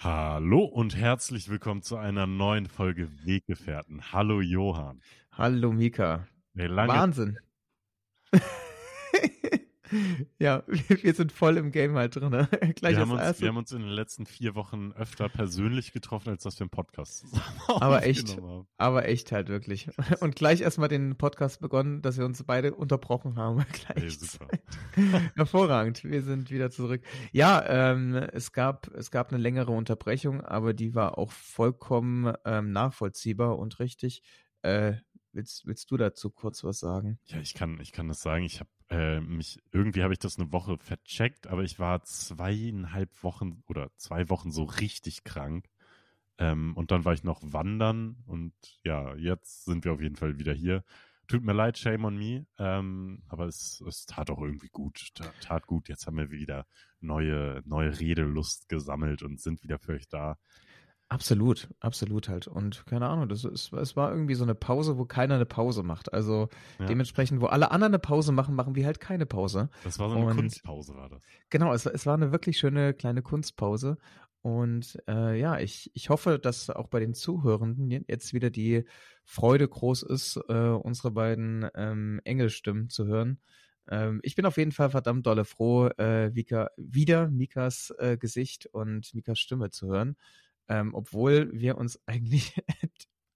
Hallo und herzlich willkommen zu einer neuen Folge Weggefährten. Hallo Johann. Hallo Mika. Ey, lange, Wahnsinn. ja, wir, wir sind voll im Game halt drin. Ne? Gleich wir, haben uns, wir haben uns in den letzten vier Wochen öfter persönlich getroffen, als dass wir einen Podcast zusammen Aber echt. Aber echt halt wirklich. Und gleich erstmal den Podcast begonnen, dass wir uns beide unterbrochen haben. Gleich. super. Hervorragend. Wir sind wieder zurück. Ja, ähm, es gab, es gab eine längere Unterbrechung, aber die war auch vollkommen ähm, nachvollziehbar und richtig. Äh, willst, willst du dazu kurz was sagen? Ja, ich kann, ich kann das sagen. Ich habe äh, mich, irgendwie habe ich das eine Woche vercheckt, aber ich war zweieinhalb Wochen oder zwei Wochen so richtig krank. Ähm, und dann war ich noch wandern und ja, jetzt sind wir auf jeden Fall wieder hier. Tut mir leid, shame on me, ähm, aber es, es tat auch irgendwie gut, tat, tat gut. Jetzt haben wir wieder neue, neue Redelust gesammelt und sind wieder für euch da. Absolut, absolut halt. Und keine Ahnung, das ist, es war irgendwie so eine Pause, wo keiner eine Pause macht. Also Ja. dementsprechend, wo alle anderen eine Pause machen, machen wir halt keine Pause. Das war so eine Und- Kunstpause, war das. Genau, es, es war eine wirklich schöne kleine Kunstpause. Und äh, ja, ich, ich hoffe, dass auch bei den Zuhörenden je- jetzt wieder die Freude groß ist, äh, unsere beiden ähm, Engelstimmen zu hören. Ähm, ich bin auf jeden Fall verdammt dolle froh, äh, Vika, wieder Mikas äh, Gesicht und Mikas Stimme zu hören. Ähm, obwohl wir uns eigentlich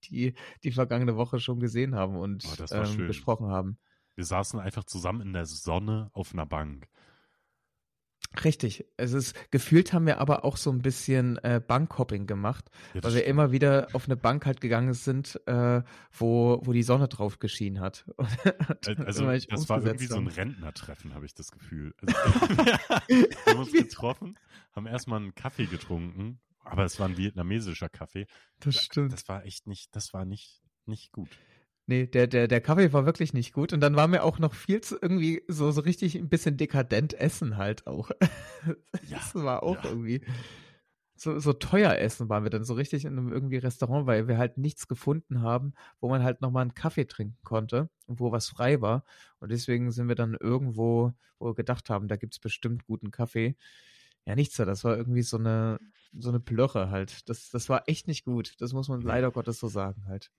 die, die vergangene Woche schon gesehen haben und Oh, ähm, besprochen haben. Wir saßen einfach zusammen in der Sonne auf einer Bank. Richtig. Es ist, gefühlt haben wir aber auch so ein bisschen äh, Bankhopping gemacht, Ja, weil wir stimmt. immer wieder auf eine Bank halt gegangen sind, äh, wo, wo die Sonne drauf geschienen hat. Also das war irgendwie umgesetzt so ein haben. Rentnertreffen, habe ich das Gefühl. Also, wir haben uns getroffen, haben erstmal einen Kaffee getrunken, aber es war ein vietnamesischer Kaffee. Das stimmt. Das war echt nicht, das war nicht, nicht gut. Nee, der, der, der Kaffee war wirklich nicht gut. Und dann waren wir auch noch viel zu irgendwie so, so richtig ein bisschen dekadent essen halt auch. Ja, Das war auch ja. irgendwie so, so teuer essen waren wir dann so richtig in einem irgendwie Restaurant, weil wir halt nichts gefunden haben, wo man halt nochmal einen Kaffee trinken konnte und wo was frei war. Und deswegen sind wir dann irgendwo, wo wir gedacht haben, da gibt's bestimmt guten Kaffee. Ja, nichts da. Das war irgendwie so eine, so eine Plörre halt. Das, das war echt nicht gut. Das muss man leider Gottes so sagen halt.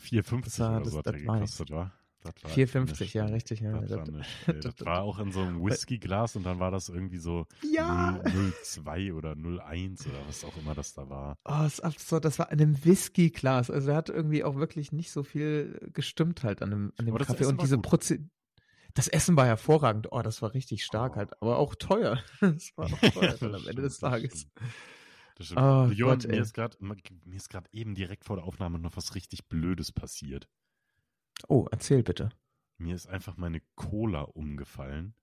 4,50 Das war- oder das- so hat das der gekostet, war? Das war 4,50, nicht, ja, richtig, ja. Das, war Das- nicht, das das- war auch in so einem Whiskyglas und dann war das irgendwie so Ja! 0,02 oder 0,1 oder was auch immer das da war. Oh, ist absurd. Das war in einem Whisky-Glas. Also er hat irgendwie auch wirklich nicht so viel gestimmt halt an dem, an dem das Kaffee. Und diese gut. Das Essen war hervorragend. Oh, das war richtig stark Oh. halt. Aber auch teuer. Das war auch teuer am Ende des Tages. Das stimmt. Oh Johann, Gott, mir ist gerade mir ist gerade eben direkt vor der Aufnahme noch was richtig Blödes passiert. Oh, erzähl bitte. Mir ist einfach meine Cola umgefallen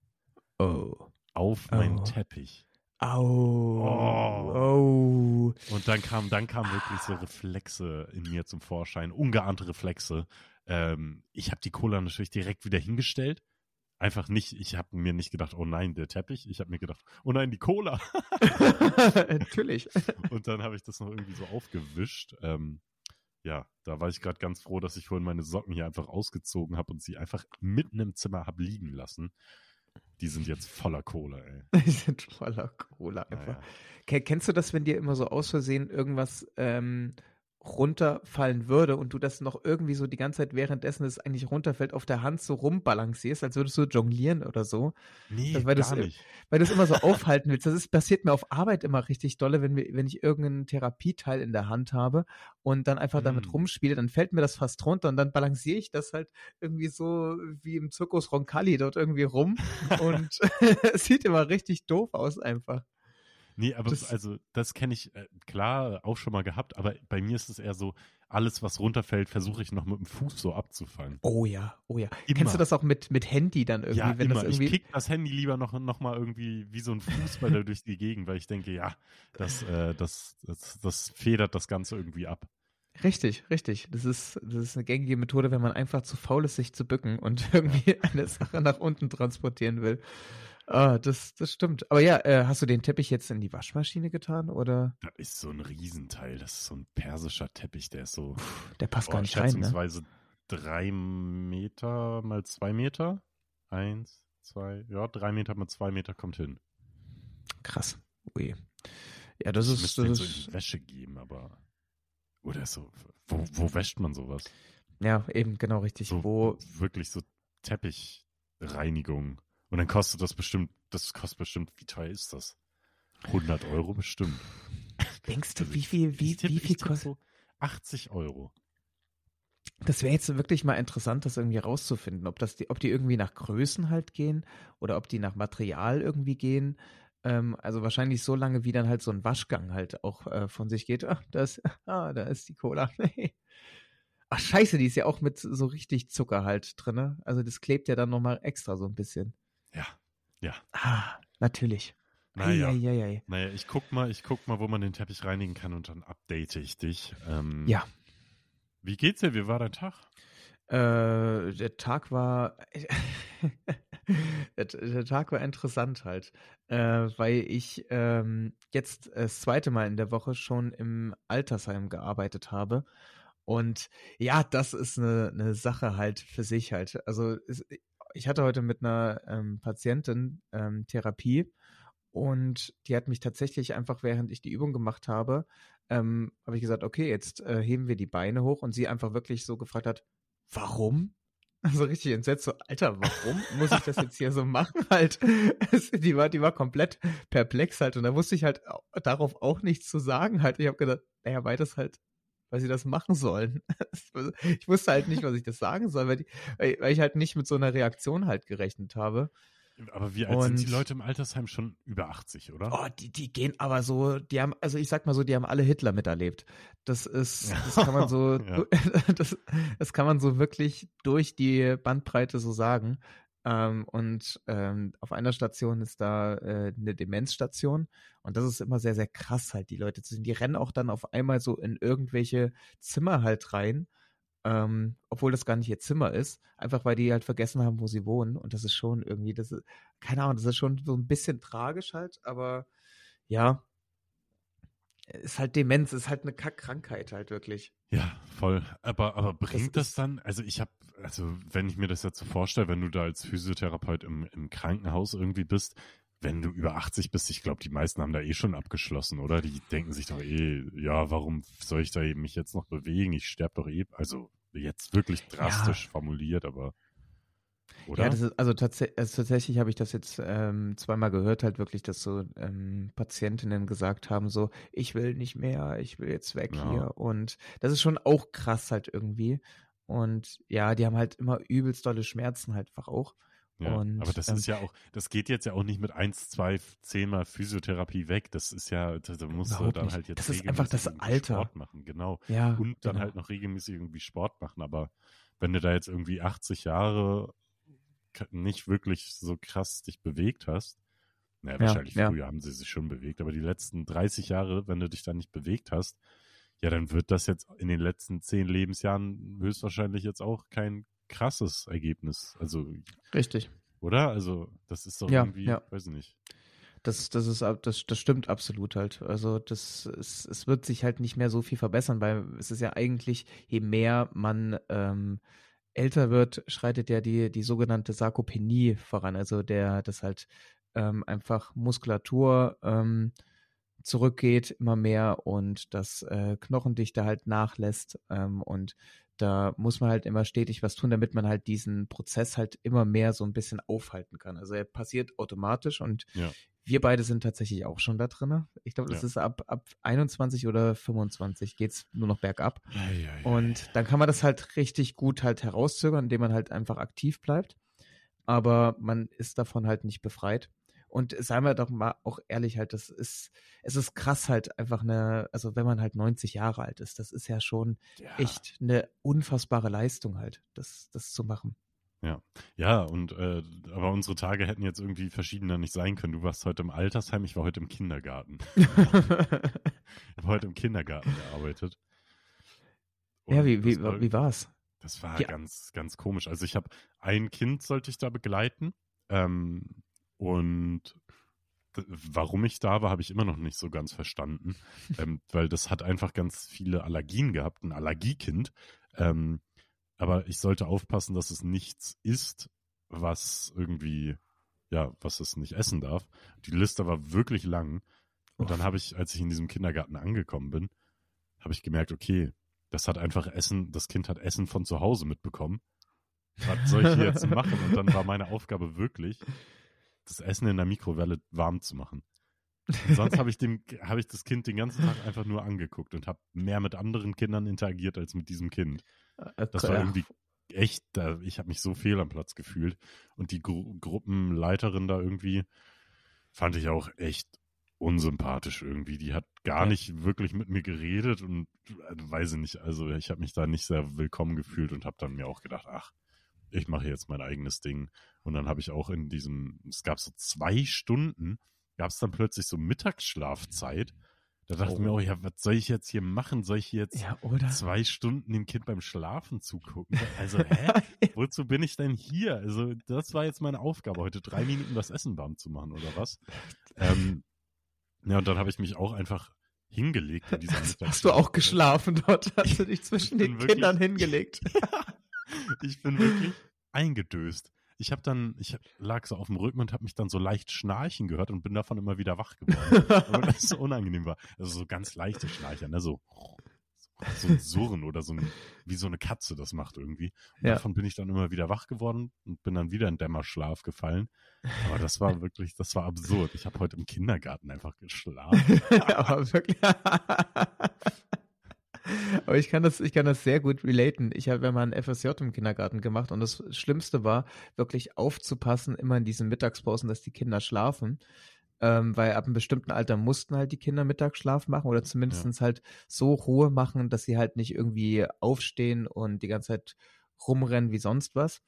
Oh. auf meinen Oh. Teppich. Au. Oh. Oh. Und dann kam, dann kamen wirklich so Reflexe in mir zum Vorschein, ungeahnte Reflexe. Ähm, ich habe die Cola natürlich direkt wieder hingestellt. Einfach nicht, ich habe mir nicht gedacht, oh nein, der Teppich. Ich habe mir gedacht, oh nein, die Cola. Natürlich. Und dann habe ich das noch irgendwie so aufgewischt. Ähm, ja, da war ich gerade ganz froh, dass ich vorhin meine Socken hier einfach ausgezogen habe und sie einfach mitten im Zimmer habe liegen lassen. Die sind jetzt voller Cola, ey. Die sind voller Cola einfach. Naja. Ke- Kennst du das, wenn dir immer so aus Versehen irgendwas ähm, runterfallen würde und du das noch irgendwie so die ganze Zeit währenddessen es eigentlich runterfällt auf der Hand so rumbalancierst, als würdest du jonglieren oder so, Nee, Das- weil gar das, äh, nicht. weil du es immer so aufhalten willst. Das ist, passiert mir auf Arbeit immer richtig dolle, wenn, wir, wenn ich irgendeinen Therapieteil in der Hand habe und dann einfach damit Hm. rumspiele, dann fällt mir das fast runter und dann balanciere ich das halt irgendwie so wie im Zirkus Roncalli dort irgendwie rum und es sieht immer richtig doof aus einfach. Nee, aber Das- also das kenne ich äh, klar auch schon mal gehabt, aber bei mir ist es eher so, alles was runterfällt, versuche ich noch mit dem Fuß so abzufangen. Oh ja, oh ja. Immer. Kennst du das auch mit, mit Handy dann irgendwie? ja, wenn immer. das Ich irgendwie. kick das Handy lieber noch, noch mal irgendwie wie so ein Fußballer durch die Gegend, weil ich denke, ja, das, äh, das, das, das federt das Ganze irgendwie ab. Richtig, richtig. Das ist, das ist eine gängige Methode, wenn man einfach zu faul ist, sich zu bücken und irgendwie eine Sache nach unten transportieren will. Ah, das, das stimmt. Aber ja, äh, hast du den Teppich jetzt in die Waschmaschine getan oder Das ist so ein Riesenteil. Das ist so ein persischer Teppich, der ist so der passt boah, gar nicht rein, ne? schätzungsweise drei Meter mal zwei Meter. Eins, zwei, ja, drei Meter mal zwei Meter kommt hin. Krass. Ui. Ja, das ich ist, müsste das den so in ist die Wäsche geben, aber. Oder so. Wo, wo wäscht man sowas? ja eben genau richtig. So Wo wirklich so Teppichreinigung. Und dann kostet das bestimmt, das kostet bestimmt, wie teuer ist das? 100 Euro bestimmt. denkst du, Also wie viel, wie, tipp- wie viel kostet? so 80 Euro. Das wäre jetzt wirklich mal interessant, das irgendwie rauszufinden, ob das die, ob die irgendwie nach Größen halt gehen oder ob die nach Material irgendwie gehen. Ähm, also wahrscheinlich so lange, wie dann halt so ein Waschgang halt auch äh, von sich geht. Ach, das, ah, da ist die Cola. Ach scheiße, die ist ja auch mit so richtig Zucker halt drinne. Also das klebt ja dann nochmal extra so ein bisschen. Ja. Ah, natürlich. Naja. Eieiei. Naja, ich guck mal, ich guck mal, wo man den Teppich reinigen kann und dann update ich dich. Ähm, Ja. Wie geht's dir? Wie war dein Tag? Äh, der Tag war der, der Tag war interessant halt, äh, weil ich ähm, jetzt äh, das zweite Mal in der Woche schon im Altersheim gearbeitet habe. Und ja, das ist eine, eine Sache halt für sich halt. Also es, ich hatte heute mit einer ähm, Patientin ähm, Therapie und die hat mich tatsächlich einfach, während ich die Übung gemacht habe, ähm, habe ich gesagt, okay, jetzt äh, heben wir die Beine hoch und sie einfach wirklich so gefragt hat, warum? So richtig entsetzt, so, Alter, warum muss ich das jetzt hier so machen halt? Die war, die war komplett perplex halt und da wusste ich halt au- darauf auch nichts zu sagen halt. Ich habe gedacht, naja, weil das halt, weil sie das machen sollen. Ich wusste halt nicht, was ich das sagen soll, weil, die, weil ich halt nicht mit so einer Reaktion halt gerechnet habe. Aber wie alt sind die Und- Leute im Altersheim schon über 80, oder? Oh, die, die gehen aber so, die haben, also ich sag mal so, die haben alle Hitler miterlebt. Das ist, das kann man so, Ja. das, das kann man so wirklich durch die Bandbreite so sagen. Ähm, und ähm, auf einer Station ist da äh, eine Demenzstation und das ist immer sehr, sehr krass halt, die Leute zu sehen. Die rennen auch dann auf einmal so in irgendwelche Zimmer halt rein, ähm, obwohl das gar nicht ihr Zimmer ist, einfach weil die halt vergessen haben, wo sie wohnen. Und das ist schon irgendwie, das ist, keine Ahnung, das ist schon so ein bisschen tragisch halt, aber ja, ist halt Demenz, ist halt eine Kackkrankheit halt wirklich. Ja, voll. Aber, aber bringt das, ist- dann, also ich habe, also wenn ich mir das jetzt so vorstelle, wenn du da als Physiotherapeut im, im Krankenhaus irgendwie bist, wenn du über 80 bist, ich glaube, die meisten haben da eh schon abgeschlossen, oder? Die denken sich doch eh, ja, warum soll ich da eben mich jetzt noch bewegen? Ich sterbe doch eh. Also jetzt wirklich drastisch formuliert, aber oder? Ja, ist, also, tats also tatsächlich habe ich das jetzt ähm, zweimal gehört, halt wirklich, dass so ähm, Patientinnen gesagt haben, so, ich will nicht mehr, ich will jetzt weg Ja. hier. Und das ist schon auch krass halt irgendwie. Und ja, die haben halt immer übelst dolle Schmerzen halt einfach auch. Ja, und, aber das ähm, ist ja auch, das geht jetzt ja auch nicht mit eins, zwei, zehnmal Physiotherapie weg. Das ist ja, da musst du dann nicht. halt jetzt Das ist einfach das Alter. Sport machen, genau. Ja, Und dann genau. halt noch regelmäßig irgendwie Sport machen. Aber wenn du da jetzt irgendwie 80 Jahre nicht wirklich so krass dich bewegt hast, naja, Ja, wahrscheinlich ja. früher haben sie sich schon bewegt, aber die letzten 30 Jahre, wenn du dich da nicht bewegt hast, ja, dann wird das jetzt in den letzten zehn Lebensjahren höchstwahrscheinlich jetzt auch kein krasses Ergebnis. Also Richtig. oder? Also, das ist doch Ja, irgendwie, ja. weiß ich nicht. Das, das ist, ab- das, das stimmt absolut halt. Also das, es, es wird sich halt nicht mehr so viel verbessern, weil es ist ja eigentlich, je mehr man ähm, älter wird, schreitet ja die, die sogenannte Sarkopenie voran. Also der, das halt ähm, einfach Muskulatur ähm, zurückgeht immer mehr und das äh, Knochendichte halt nachlässt ähm, und da muss man halt immer stetig was tun, damit man halt diesen Prozess halt immer mehr so ein bisschen aufhalten kann. Also er passiert automatisch und Ja. wir beide sind tatsächlich auch schon da drin. Ich glaube, das Ja. ist ab, ab 21 oder 25 geht's nur noch bergab. Eieiei. Und dann kann man das halt richtig gut halt herauszögern, indem man halt einfach aktiv bleibt. Aber man ist davon halt nicht befreit. Und seien wir doch mal auch ehrlich halt, das ist, es ist krass halt einfach eine, also wenn man halt 90 Jahre alt ist, das ist ja schon ja. echt eine unfassbare Leistung halt, das, das zu machen. Ja, und äh, aber unsere Tage hätten jetzt irgendwie verschiedener nicht sein können. Du warst heute im Altersheim, ich war heute im Kindergarten. Ich habe heute im Kindergarten gearbeitet. ja, Und wie, wie, das war, wie war's? Das war Ja. ganz, ganz komisch. Also ich habe ein Kind sollte ich da begleiten. Ähm, und warum ich da war, habe ich immer noch nicht so ganz verstanden. ähm, weil das hat einfach ganz viele Allergien gehabt, ein Allergiekind. Ähm, aber ich sollte aufpassen, dass es nichts isst, was irgendwie, ja, was es nicht essen darf. Die Liste war wirklich lang. Und dann habe ich, als ich in diesem Kindergarten angekommen bin, habe ich gemerkt, okay, das hat einfach Essen, das Kind hat Essen von zu Hause mitbekommen. Was soll ich hier jetzt machen? Und dann war meine Aufgabe wirklich, das Essen in der Mikrowelle warm zu machen. Und sonst habe ich dem, habe ich das Kind den ganzen Tag einfach nur angeguckt und habe mehr mit anderen Kindern interagiert als mit diesem Kind. Äh, Das war irgendwie echt, da, ich habe mich so fehl am Platz gefühlt. Und die Gru Gruppenleiterin da irgendwie fand ich auch echt unsympathisch irgendwie. Die hat gar Ja. nicht wirklich mit mir geredet und äh, weiß ich nicht, also ich habe mich da nicht sehr willkommen gefühlt und habe dann mir auch gedacht, ach, ich mache jetzt mein eigenes Ding. Und dann habe ich auch in diesem, es gab so zwei Stunden, gab es dann plötzlich so Mittagsschlafzeit. Da dachte ich mir Oh. auch, ja, was soll ich jetzt hier machen? Soll ich jetzt Ja, oder? zwei Stunden dem Kind beim Schlafen zugucken? Also, hä? Wozu bin ich denn hier? Also, das war jetzt meine Aufgabe, heute drei Minuten das Essen warm zu machen, oder was? Ähm, ja, und dann habe ich mich auch einfach hingelegt in dieser Hast du auch geschlafen dort? Hast du dich zwischen den wirklich- Kindern hingelegt? Ich bin wirklich eingedöst. Ich habe dann, ich lag so auf dem Rücken und habe mich dann so leicht schnarchen gehört und bin davon immer wieder wach geworden. weil das so unangenehm war. Also so ganz leichte Schnarcher, ne? So, so ein Surren oder so ein, wie so eine Katze das macht irgendwie. Und Ja. Davon bin ich dann immer wieder wach geworden und bin dann wieder in Dämmerschlaf gefallen. Aber das war wirklich, das war absurd. Ich habe heute im Kindergarten einfach geschlafen. Aber wirklich. Aber ich kann das, ich kann das sehr gut relaten. Ich habe ja mal ein FSJ im Kindergarten gemacht und das Schlimmste war, wirklich aufzupassen, immer in diesen Mittagspausen, dass die Kinder schlafen. Ähm, weil ab einem bestimmten Alter mussten halt die Kinder Mittagsschlaf machen oder zumindest halt so Ruhe machen, dass sie halt nicht irgendwie aufstehen und die ganze Zeit rumrennen wie sonst was.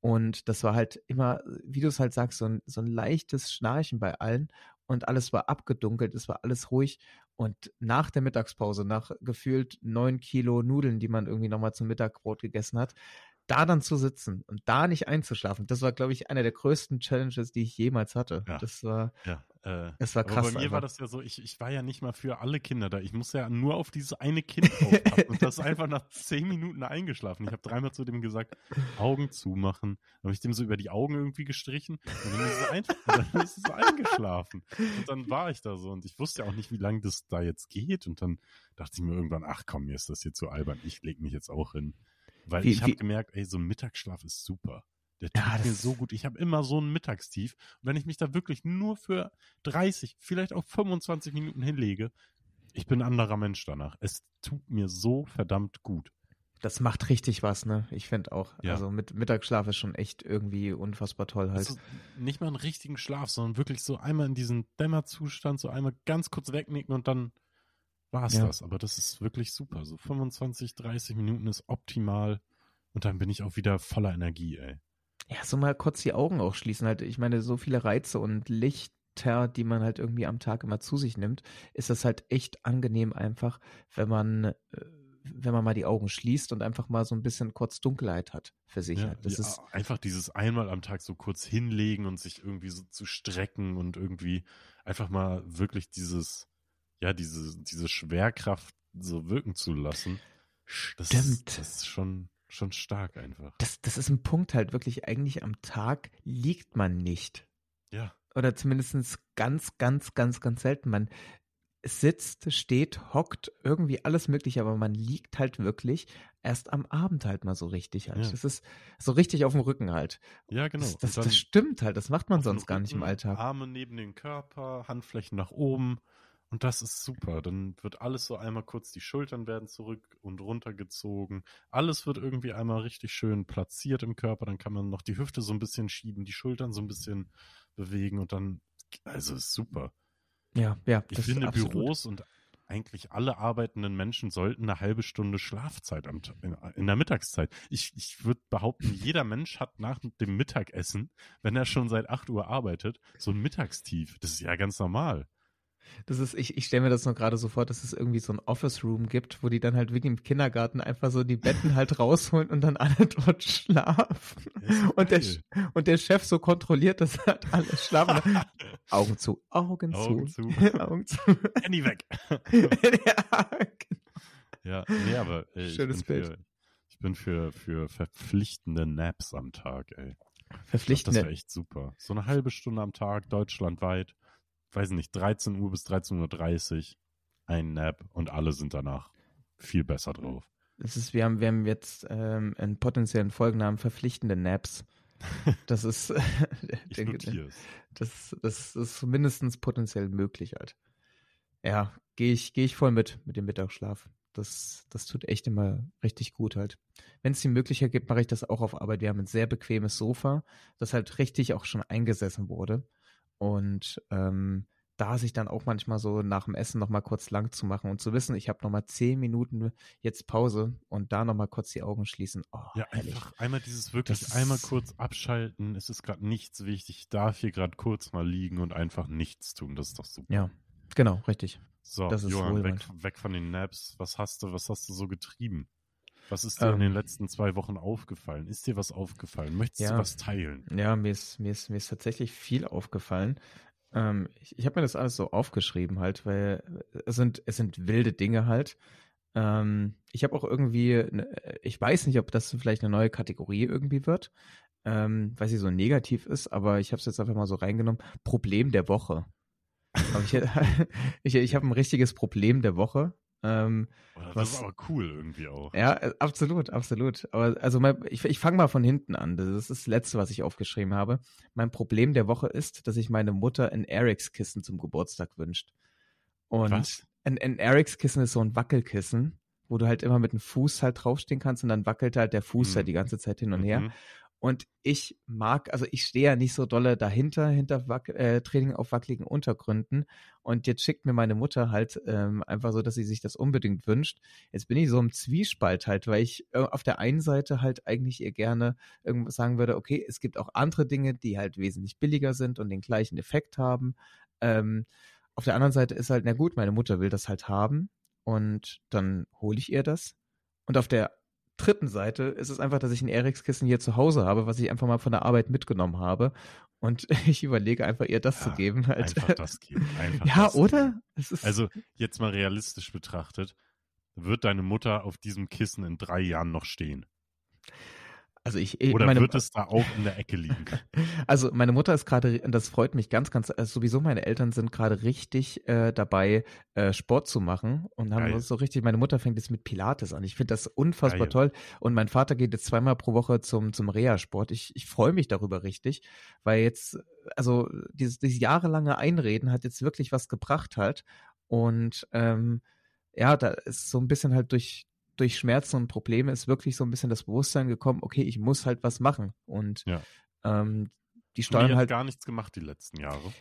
Und das war halt immer, wie du es halt sagst, so ein, so ein leichtes Schnarchen bei allen und alles war abgedunkelt, es war alles ruhig. Und nach der Mittagspause, nach gefühlt neun Kilo Nudeln, die man irgendwie nochmal zum Mittagbrot gegessen hat, da dann zu sitzen und da nicht einzuschlafen, das war, glaube ich, einer der größten Challenges, die ich jemals hatte. Ja. Das war, Ja, äh, es war aber krass. bei mir einfach. war das ja so, ich, ich war ja nicht mal für alle Kinder da. Ich musste ja nur auf dieses eine Kind aufpassen. und das ist einfach nach zehn Minuten eingeschlafen. Ich habe dreimal zu dem gesagt, Augen zumachen. Dann habe ich dem so über die Augen irgendwie gestrichen und dann ist es, ein, dann ist es eingeschlafen. Und dann war ich da so und ich wusste ja auch nicht, wie lange das da jetzt geht. Und dann dachte ich mir irgendwann, ach komm, mir ist das hier zu albern. Ich leg mich jetzt auch hin. Weil Wie- ich habe gemerkt, ey, so ein Mittagsschlaf ist super. Der Ja, tut mir das- so gut. Ich habe immer so ein Mittagstief. Und wenn ich mich da wirklich nur für 30, vielleicht auch 25 Minuten hinlege, ich bin ein anderer Mensch danach. Es tut mir so verdammt gut. Das macht richtig was, ne? Ich finde auch. Ja. Also mit Mittagsschlaf ist schon echt irgendwie unfassbar toll halt. Also nicht mal einen richtigen Schlaf, sondern wirklich so einmal in diesen Dämmerzustand, so einmal ganz kurz wegnicken und dann war es Ja. das. Aber das ist wirklich super. So 25, 30 Minuten ist optimal. Und dann bin ich auch wieder voller Energie, ey. Ja, so mal kurz die Augen auch schließen. Halt, ich meine, so viele Reize und Lichter, die man halt irgendwie am Tag immer zu sich nimmt, ist das halt echt angenehm einfach, wenn man, äh, wenn man mal die Augen schließt und einfach mal so ein bisschen kurz Dunkelheit hat für sich. Ja, halt. Das ja, ist, einfach dieses einmal am Tag so kurz hinlegen und sich irgendwie so zu strecken und irgendwie einfach mal wirklich dieses, ja, diese, diese Schwerkraft so wirken zu lassen. Das, Stimmt. das ist schon, schon stark einfach. das, das ist ein Punkt halt wirklich, eigentlich am Tag liegt man nicht. Ja, Oder zumindest ganz, ganz, ganz, ganz selten. Man sitzt, steht, hockt, irgendwie alles mögliche, aber man liegt halt wirklich erst am Abend halt mal so richtig halt. Ja. Das ist so richtig auf dem Rücken halt. ja, genau. Das, das, das stimmt halt, das macht man sonst gar nicht im Alltag. Arme neben den Körper, Handflächen nach oben. Und das ist super. Dann wird alles so einmal kurz, die Schultern werden zurück und runter gezogen. Alles wird irgendwie einmal richtig schön platziert im Körper. Dann kann man noch die Hüfte so ein bisschen schieben, die Schultern so ein bisschen bewegen und dann, also ist super. Ja, ja. Ich finde. Büros und eigentlich alle arbeitenden Menschen sollten eine halbe Stunde Schlafzeit am, in, in der Mittagszeit. Ich, ich würde behaupten, jeder Mensch hat nach dem Mittagessen, wenn er schon seit 8 Uhr arbeitet, so ein Mittagstief. Das ist ja ganz normal. Das ist, ich, ich stelle mir das nur gerade so vor, dass es irgendwie so ein Office-Room gibt, wo die dann halt wie im Kindergarten einfach so die Betten halt rausholen und dann alle dort schlafen. Und der, und der Chef so kontrolliert, dass halt alle schlafen. Augen zu, Augen, Augen zu, zu. Augen zu. Handy weg. ja, ja, nee, aber ey, ich, bin Schönes Bild. für, ich bin für, für verpflichtende Naps am Tag, ey. Ich glaub, Das verpflichtende. wäre echt super. So eine halbe Stunde am Tag, deutschlandweit. Weiß nicht, 13 Uhr bis 13.30 Uhr ein Nap und alle sind danach viel besser drauf. Das ist, wir haben, wir haben jetzt ähm, einen potenziellen Folgennamen verpflichtende Naps. Das ist, ich es. das, das ist mindestens potenziell möglich halt. Ja, gehe ich, gehe ich voll mit, mit dem Mittagsschlaf. Das, das tut echt immer richtig gut halt. Wenn es die Möglichkeit gibt, mache ich das auch auf Arbeit. Wir haben ein sehr bequemes Sofa, das halt richtig auch schon eingesessen wurde. Und ähm, da sich dann auch manchmal so nach dem Essen nochmal kurz lang zu machen und zu wissen, ich habe nochmal zehn Minuten jetzt Pause und da nochmal kurz die Augen schließen. Oh, Ja, herrlich. einfach einmal dieses wirklich Das einmal kurz abschalten. Es ist gerade nichts wichtig. Ich darf hier gerade kurz mal liegen und einfach nichts tun. Das ist doch super. Ja, genau, richtig. So, das ist Johann, weg, weg von den Naps. Was hast du, was hast du so getrieben? Was ist dir in Ähm. den letzten zwei Wochen aufgefallen? Ist dir was aufgefallen? Möchtest Ja. du was teilen? Ja, mir ist, mir ist, mir ist tatsächlich viel aufgefallen. Ähm, ich ich habe mir das alles so aufgeschrieben halt, weil es sind, es sind wilde Dinge halt. Ähm, ich habe auch irgendwie, ne, ich weiß nicht, ob das vielleicht eine neue Kategorie irgendwie wird, ähm, weil sie so negativ ist, aber ich habe es jetzt einfach mal so reingenommen. Problem der Woche. Ich ich, ich habe ein richtiges Problem der Woche. Ähm, das Was- ist aber cool irgendwie auch. ja, äh, absolut, absolut. Aber also mein, ich, ich fange mal von hinten an. Das ist das Letzte, was ich aufgeschrieben habe. Mein Problem der Woche ist, dass sich meine Mutter ein Erics-Kissen zum Geburtstag wünscht. Und Was? ein, ein Erics-Kissen ist so ein Wackelkissen, wo du halt immer mit dem Fuß halt draufstehen kannst und dann wackelt halt der Fuß Mhm. halt die ganze Zeit hin und her. Und ich mag, also ich stehe ja nicht so dolle dahinter, hinter Wack, äh, Training auf wackeligen Untergründen. Und jetzt schickt mir meine Mutter halt ähm, einfach so, dass sie sich das unbedingt wünscht. Jetzt bin ich so im Zwiespalt halt, weil ich äh, auf der einen Seite halt eigentlich ihr gerne irgendwas sagen würde, okay, es gibt auch andere Dinge, die halt wesentlich billiger sind und den gleichen Effekt haben. Ähm, auf der anderen Seite ist halt, na gut, meine Mutter will das halt haben und dann hole ich ihr das. Und auf der dritten Seite ist es einfach, dass ich ein Erics-Kissen hier zu Hause habe, was ich einfach mal von der Arbeit mitgenommen habe. Und ich überlege einfach, ihr das zu Ja, geben. Halt. Einfach das geben. Einfach ja, das oder? Geben. Also jetzt mal realistisch betrachtet, wird deine Mutter auf diesem Kissen in drei Jahren noch stehen? Also ich, Oder meine, wird es da auch in der Ecke liegen? Also meine Mutter ist gerade, und das freut mich ganz, ganz, also sowieso meine Eltern sind gerade richtig äh, dabei, äh, Sport zu machen und haben Geil. so richtig, meine Mutter fängt jetzt mit Pilates an. Ich finde das unfassbar Geil. toll. Und mein Vater geht jetzt zweimal pro Woche zum, zum Reha-Sport. Ich, ich freue mich darüber richtig, weil jetzt, also dieses, dieses jahrelange Einreden hat jetzt wirklich was gebracht halt. Und ähm, ja, da ist so ein bisschen halt durch, durch Schmerzen und Probleme ist wirklich so ein bisschen das Bewusstsein gekommen, okay, ich muss halt was machen. Und Ja. ähm, die steuern halt gar nichts gemacht die letzten Jahre.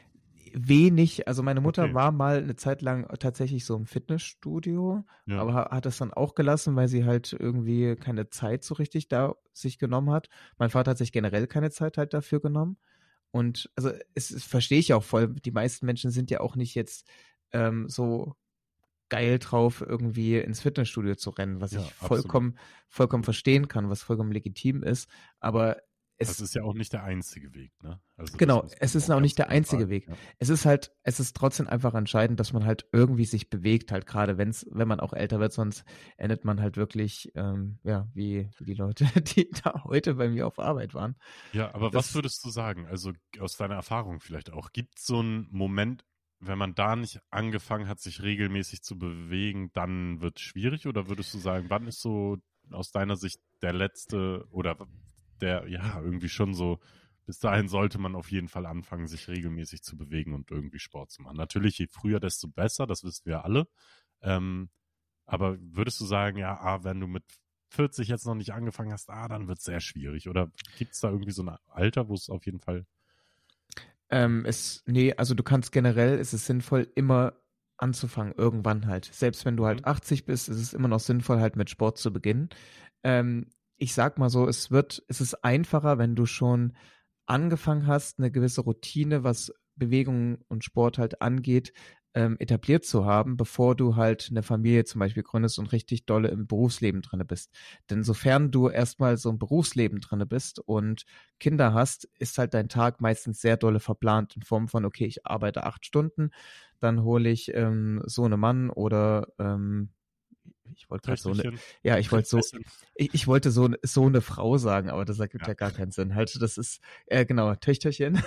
wenig. Also meine Mutter Okay. war mal eine Zeit lang tatsächlich so im Fitnessstudio, Ja. aber ha- hat das dann auch gelassen, weil sie halt irgendwie keine Zeit so richtig da sich genommen hat. Mein Vater hat sich generell keine Zeit halt dafür genommen. Und also es, es verstehe ich auch voll. Die meisten Menschen sind ja auch nicht jetzt ähm, so geil drauf, irgendwie ins Fitnessstudio zu rennen, was Ja, ich vollkommen, absolut. vollkommen verstehen kann, was vollkommen legitim ist. Aber es das ist ja auch nicht der einzige Weg, ne? Also Genau, es ist auch auch nicht der einzige Weg. sagen, es ist halt, es ist trotzdem einfach entscheidend, dass man halt irgendwie sich bewegt, halt gerade wenn's, wenn man auch älter wird, sonst endet man halt wirklich, ähm, ja, wie, wie die Leute, die da heute bei mir auf Arbeit waren. Ja, ja aber Das- was würdest du sagen? Also aus deiner Erfahrung vielleicht auch. Gibt es so einen Moment, wenn man da nicht angefangen hat, sich regelmäßig zu bewegen, dann wird es schwierig? Oder würdest du sagen, wann ist so aus deiner Sicht der letzte oder der, ja, irgendwie schon so, bis dahin sollte man auf jeden Fall anfangen, sich regelmäßig zu bewegen und irgendwie Sport zu machen. Natürlich, je früher, desto besser, das wissen wir alle. Ähm, aber würdest du sagen, ja, ah, wenn du mit 40 jetzt noch nicht angefangen hast, ah, dann wird es sehr schwierig. Oder gibt es da irgendwie so ein Alter, wo es auf jeden Fall. Ähm, es, nee, also du kannst generell, ist es sinnvoll, immer anzufangen, irgendwann halt. Selbst wenn du halt Mhm. 80 bist, ist es immer noch sinnvoll, halt mit Sport zu beginnen. Ähm, ich sag mal so, es wird, es ist einfacher, wenn du schon angefangen hast, eine gewisse Routine, was Bewegung und Sport halt angeht, ähm, etabliert zu haben, bevor du halt eine Familie zum Beispiel gründest und richtig dolle im Berufsleben drinne bist. Denn sofern du erstmal so im Berufsleben drinne bist und Kinder hast, ist halt dein Tag meistens sehr dolle verplant in Form von, okay, ich arbeite acht Stunden, dann hole ich ähm, so einen Mann oder ähm, ich wollte gerade so eine, ja, ich wollte so, ich, ich, wollte so, so eine Frau sagen, aber das ergibt ja, ja gar keinen Sinn. Halt, das ist, äh, genau, Töchterchen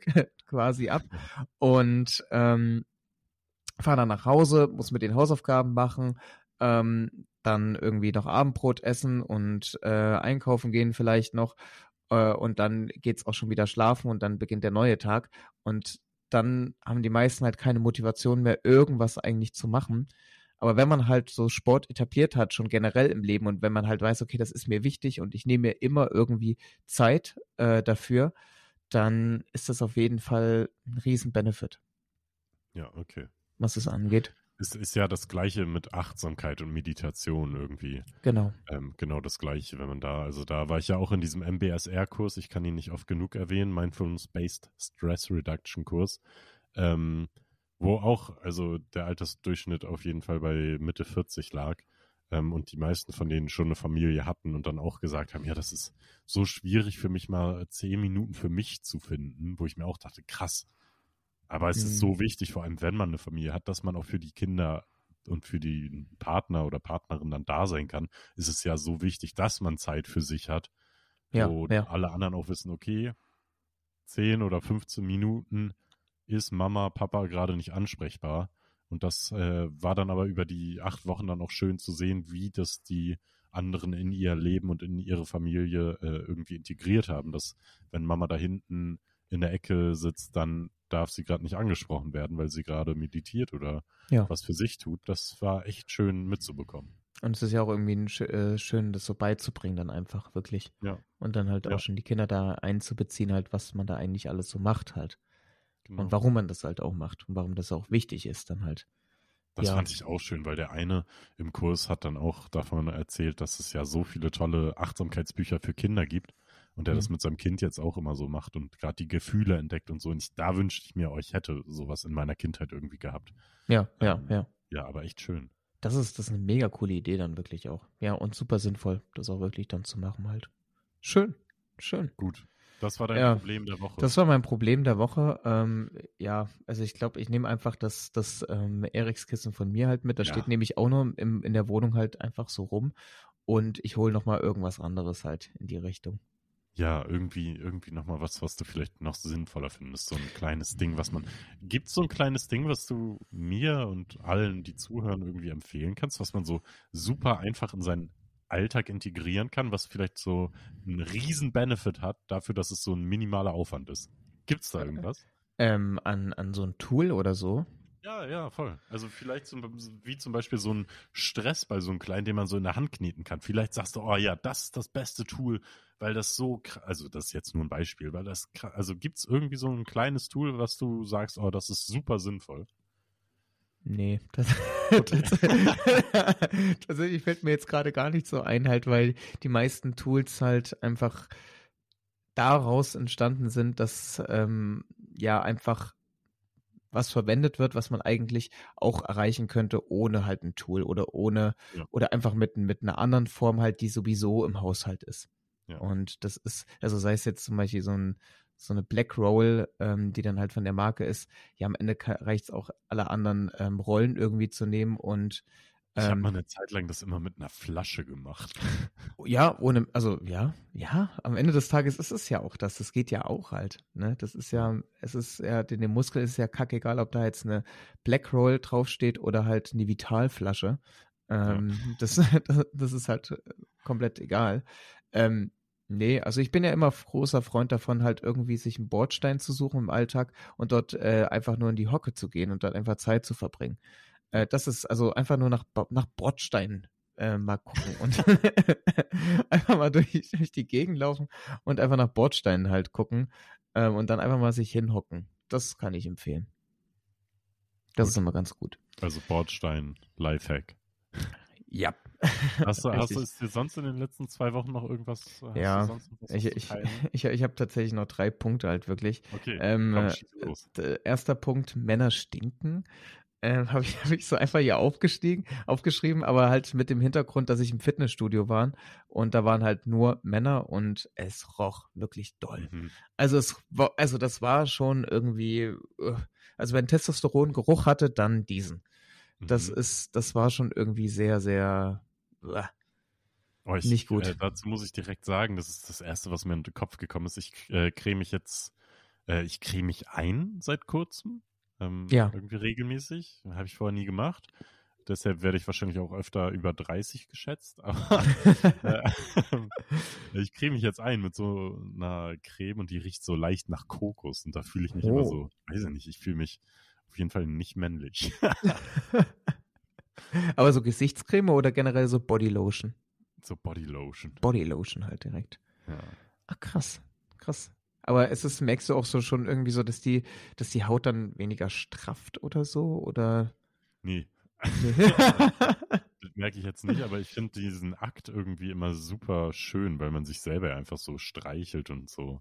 quasi ab. Und ähm, fahre dann nach Hause, muss mit den Hausaufgaben machen, ähm, dann irgendwie noch Abendbrot essen und äh, einkaufen gehen vielleicht noch äh, und dann geht's auch schon wieder schlafen und dann beginnt der neue Tag und dann haben die meisten halt keine Motivation mehr, irgendwas eigentlich zu machen. Aber wenn man halt so Sport etabliert hat, schon generell im Leben und wenn man halt weiß, okay, das ist mir wichtig und ich nehme mir immer irgendwie Zeit äh, dafür, dann ist das auf jeden Fall ein Riesen-Benefit. Ja, okay. Was es angeht. Es ist ja das Gleiche mit Achtsamkeit und Meditation irgendwie. Genau. Ähm, genau das Gleiche, wenn man da, also da war ich ja auch in diesem MBSR-Kurs, ich kann ihn nicht oft genug erwähnen, Mindfulness-Based Stress Reduction Kurs, ähm, wo auch, also der Altersdurchschnitt auf jeden Fall bei Mitte 40 lag ähm, und die meisten von denen schon eine Familie hatten und dann auch gesagt haben, ja, das ist so schwierig für mich mal zehn Minuten für mich zu finden, wo ich mir auch dachte, krass, aber es mhm. ist so wichtig, vor allem wenn man eine Familie hat, dass man auch für die Kinder und für die Partner oder Partnerin dann da sein kann, ist es ja so wichtig, dass man Zeit für sich hat, ja, wo ja. alle anderen auch wissen, okay, 10 oder 15 Minuten ist Mama, Papa gerade nicht ansprechbar. Und das äh, war dann aber über die acht Wochen dann auch schön zu sehen, wie das die anderen in ihr Leben und in ihre Familie äh, irgendwie integriert haben. Dass wenn Mama da hinten in der Ecke sitzt, dann darf sie gerade nicht angesprochen werden, weil sie gerade meditiert oder ja. was für sich tut. Das war echt schön mitzubekommen. Und es ist ja auch irgendwie ein, äh, schön, das so beizubringen, dann einfach wirklich. Ja. Und dann halt ja. auch schon die Kinder da einzubeziehen, halt, was man da eigentlich alles so macht halt. Genau. Und warum man das halt auch macht und warum das auch wichtig ist dann halt. Das ja. fand ich auch schön, weil der eine im Kurs hat dann auch davon erzählt, dass es ja so viele tolle Achtsamkeitsbücher für Kinder gibt und der mhm. das mit seinem Kind jetzt auch immer so macht und gerade die Gefühle entdeckt und so. Und ich, da wünschte ich mir, euch hätte sowas in meiner Kindheit irgendwie gehabt. Ja, ja, ähm, ja. Ja, aber echt schön. Das ist, das ist eine mega coole Idee dann wirklich auch. Ja, und super sinnvoll, das auch wirklich dann zu machen halt. Schön, schön. Gut. Das war dein ja, Problem der Woche. Das war mein Problem der Woche. Ähm, ja, also ich glaube, ich nehme einfach das, das ähm, Erikskissen von mir halt mit. Das ja. steht nämlich auch nur im, in der Wohnung halt einfach so rum. Und ich hole nochmal irgendwas anderes halt in die Richtung ja, irgendwie, irgendwie nochmal was, was du vielleicht noch sinnvoller findest. So ein kleines Ding, was man. Gibt es so ein kleines Ding, was du mir und allen, die zuhören, irgendwie empfehlen kannst, was man so super einfach in seinen Alltag integrieren kann, was vielleicht so einen riesen Benefit hat, dafür, dass es so ein minimaler Aufwand ist? Gibt es da irgendwas? Ähm, an, an so ein Tool oder so? Ja, ja, voll. Also vielleicht zum, wie zum Beispiel so ein Stressball, so ein kleinen, den man so in der Hand kneten kann. Vielleicht sagst du, oh ja, das ist das beste Tool, weil das so, also das ist jetzt nur ein Beispiel, weil das, also gibt es irgendwie so ein kleines Tool, was du sagst, oh, das ist super sinnvoll? Nee, das, tatsächlich fällt mir jetzt gerade gar nicht so ein, halt, weil die meisten Tools halt einfach daraus entstanden sind, dass ähm, ja einfach was verwendet wird, was man eigentlich auch erreichen könnte ohne halt ein Tool oder ohne ja. oder einfach mit, mit einer anderen Form halt, die sowieso im Haushalt ist. Ja. Und das ist, also sei es jetzt zum Beispiel so ein so eine Black Roll, ähm, die dann halt von der Marke ist, ja, am Ende reicht es auch, alle anderen ähm, Rollen irgendwie zu nehmen und ich habe ähm, mal eine Zeit lang das immer mit einer Flasche gemacht. Ja, ohne, also ja, ja, am Ende des Tages ist es ja auch das. Das geht ja auch halt. Ne? Das ist ja, es ist ja, den, dem Muskel ist ja kackegal, ob da jetzt eine Black Roll draufsteht oder halt eine Vitalflasche. Ähm, ja. das, das ist halt komplett egal. Ähm, nee, also ich bin ja immer großer Freund davon, halt irgendwie sich einen Bordstein zu suchen im Alltag und dort äh, einfach nur in die Hocke zu gehen und dort einfach Zeit zu verbringen. Äh, das ist also einfach nur nach, nach Bordsteinen äh, mal gucken und einfach mal durch, durch, die Gegend laufen und einfach nach Bordsteinen halt gucken äh, und dann einfach mal sich hinhocken. Das kann ich empfehlen. Das gut. ist immer ganz gut. Also Bordstein, Lifehack. Ja. Hast du, hast du ist dir sonst in den letzten zwei Wochen noch irgendwas? ja, ich, ich, ich, ich habe tatsächlich noch drei Punkte halt wirklich. Okay, ähm, komm, erster Punkt, Männer stinken äh, habe ich, hab ich so einfach hier aufgestiegen, aufgeschrieben, aber halt mit dem Hintergrund, dass ich im Fitnessstudio war und da waren halt nur Männer und es roch wirklich doll. Mhm. Also es war, also das war schon irgendwie, äh, also wenn Testosteron Geruch hatte, dann diesen. das Mhm. ist, das war schon irgendwie sehr, sehr äh, Oh, ich, nicht gut. Äh, dazu muss ich direkt sagen, das ist das Erste, was mir in den Kopf gekommen ist. Ich äh, creme mich jetzt, äh, ich creme mich ein seit kurzem. Ähm, Ja. Irgendwie regelmäßig. Habe ich vorher nie gemacht. Deshalb werde ich wahrscheinlich auch öfter über 30 geschätzt. Aber äh, ich creme mich jetzt ein mit so einer Creme und die riecht so leicht nach Kokos. Und da fühle ich mich immer Oh. so, weiß ich nicht, ich fühle mich auf jeden Fall nicht männlich. Aber so Gesichtscreme oder generell so Bodylotion? so Bodylotion. Bodylotion halt direkt. Ja. Ah, krass. Krass. Aber ist es, merkst du auch so schon irgendwie so, dass die, dass die Haut dann weniger strafft oder so? Oder? Nee, Nee. Das merke ich jetzt nicht, aber ich finde diesen Akt irgendwie immer super schön, weil man sich selber einfach so streichelt und so.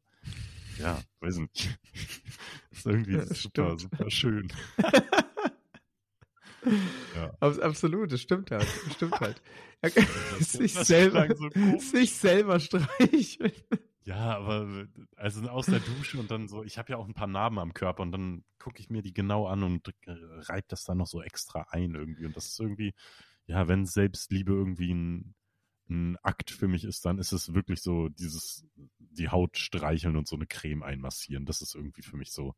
Ja, weiß nicht. ist irgendwie Ja, super, stimmt. super schön. Ja. Abs- Absolut, das stimmt halt. Das stimmt halt. Sich, selber, so sich selber streicheln. Ja, aber also aus der Dusche und dann so, ich habe ja auch ein paar Narben am Körper und dann gucke ich mir die genau an und äh, reib das dann noch so extra ein irgendwie. Und das ist irgendwie, ja, wenn Selbstliebe irgendwie ein, ein Akt für mich ist, dann ist es wirklich so dieses, die Haut streicheln und so eine Creme einmassieren. Das ist irgendwie für mich so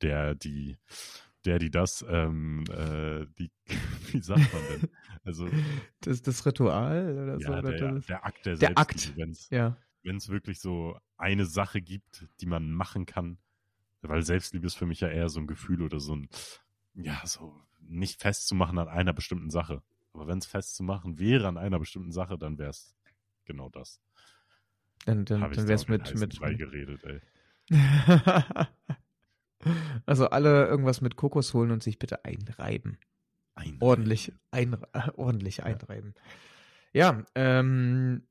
der, die, der, die das, ähm, äh, die, wie sagt man denn? Also, Das, das Ritual oder so? ja, Oder der, das? der Akt der, Der Akt. Ja. wenn es wirklich so eine Sache gibt, die man machen kann, weil Selbstliebe ist für mich ja eher so ein Gefühl oder so ein, ja, so nicht festzumachen an einer bestimmten Sache. Aber wenn es festzumachen wäre an einer bestimmten Sache, dann wäre es genau das. Dann, dann, dann auf den mit, mit, geredet, ey. Also alle irgendwas mit Kokos holen und sich bitte einreiben. Ein Ordentlich, ein, äh, ordentlich einreiben. Ja, ähm,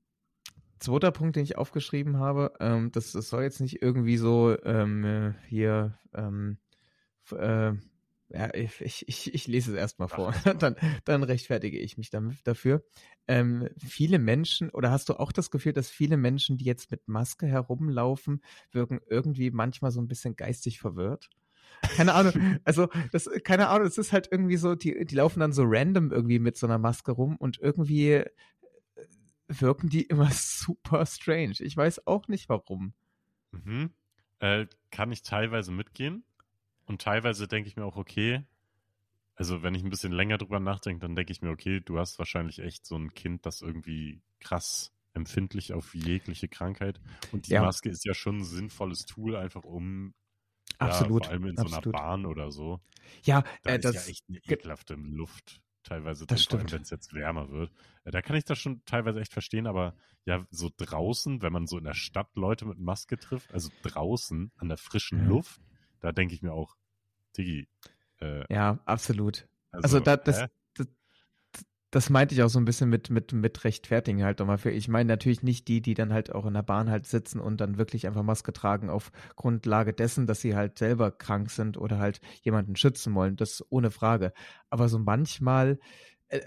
zweiter Punkt, den ich aufgeschrieben habe, ähm, das, das soll jetzt nicht irgendwie so ähm, äh, hier, ähm, äh, ja, ich, ich, ich, lese es erstmal vor, dann, dann rechtfertige ich mich dafür. Ähm, viele Menschen, oder hast du auch das Gefühl, dass viele Menschen, die jetzt mit Maske herumlaufen, wirken irgendwie manchmal so ein bisschen geistig verwirrt? Keine Ahnung, also das, keine Ahnung, es ist halt irgendwie so, die, die laufen dann so random irgendwie mit so einer Maske rum und irgendwie äh, wirken die immer super strange. Ich weiß auch nicht warum. Mhm. Äh, kann ich teilweise mitgehen. Und teilweise denke ich mir auch, okay, also wenn ich ein bisschen länger drüber nachdenke, dann denke ich mir, okay, du hast wahrscheinlich echt so ein Kind, das irgendwie krass empfindlich auf jegliche Krankheit. Und die Ja. Maske ist ja schon ein sinnvolles Tool, einfach um ja, Absolut. vor allem in so einer Bahn oder so. Ja, Da äh, ist das, ja echt eine ekelhafte Luft teilweise Das drin, wenn es jetzt wärmer wird. Äh, Da kann ich das schon teilweise echt verstehen, aber ja, so draußen, wenn man so in der Stadt Leute mit Maske trifft, also draußen an der frischen Ja. Luft, da denke ich mir auch, Diggi, äh, ja, absolut. also, Also da, das, das, das meinte ich auch so ein bisschen mit, mit, mit rechtfertigen halt nochmal für. Ich meine natürlich nicht die, die dann halt auch in der Bahn halt sitzen und dann wirklich einfach Maske tragen auf Grundlage dessen, dass sie halt selber krank sind oder halt jemanden schützen wollen. Das ohne Frage. Aber so manchmal,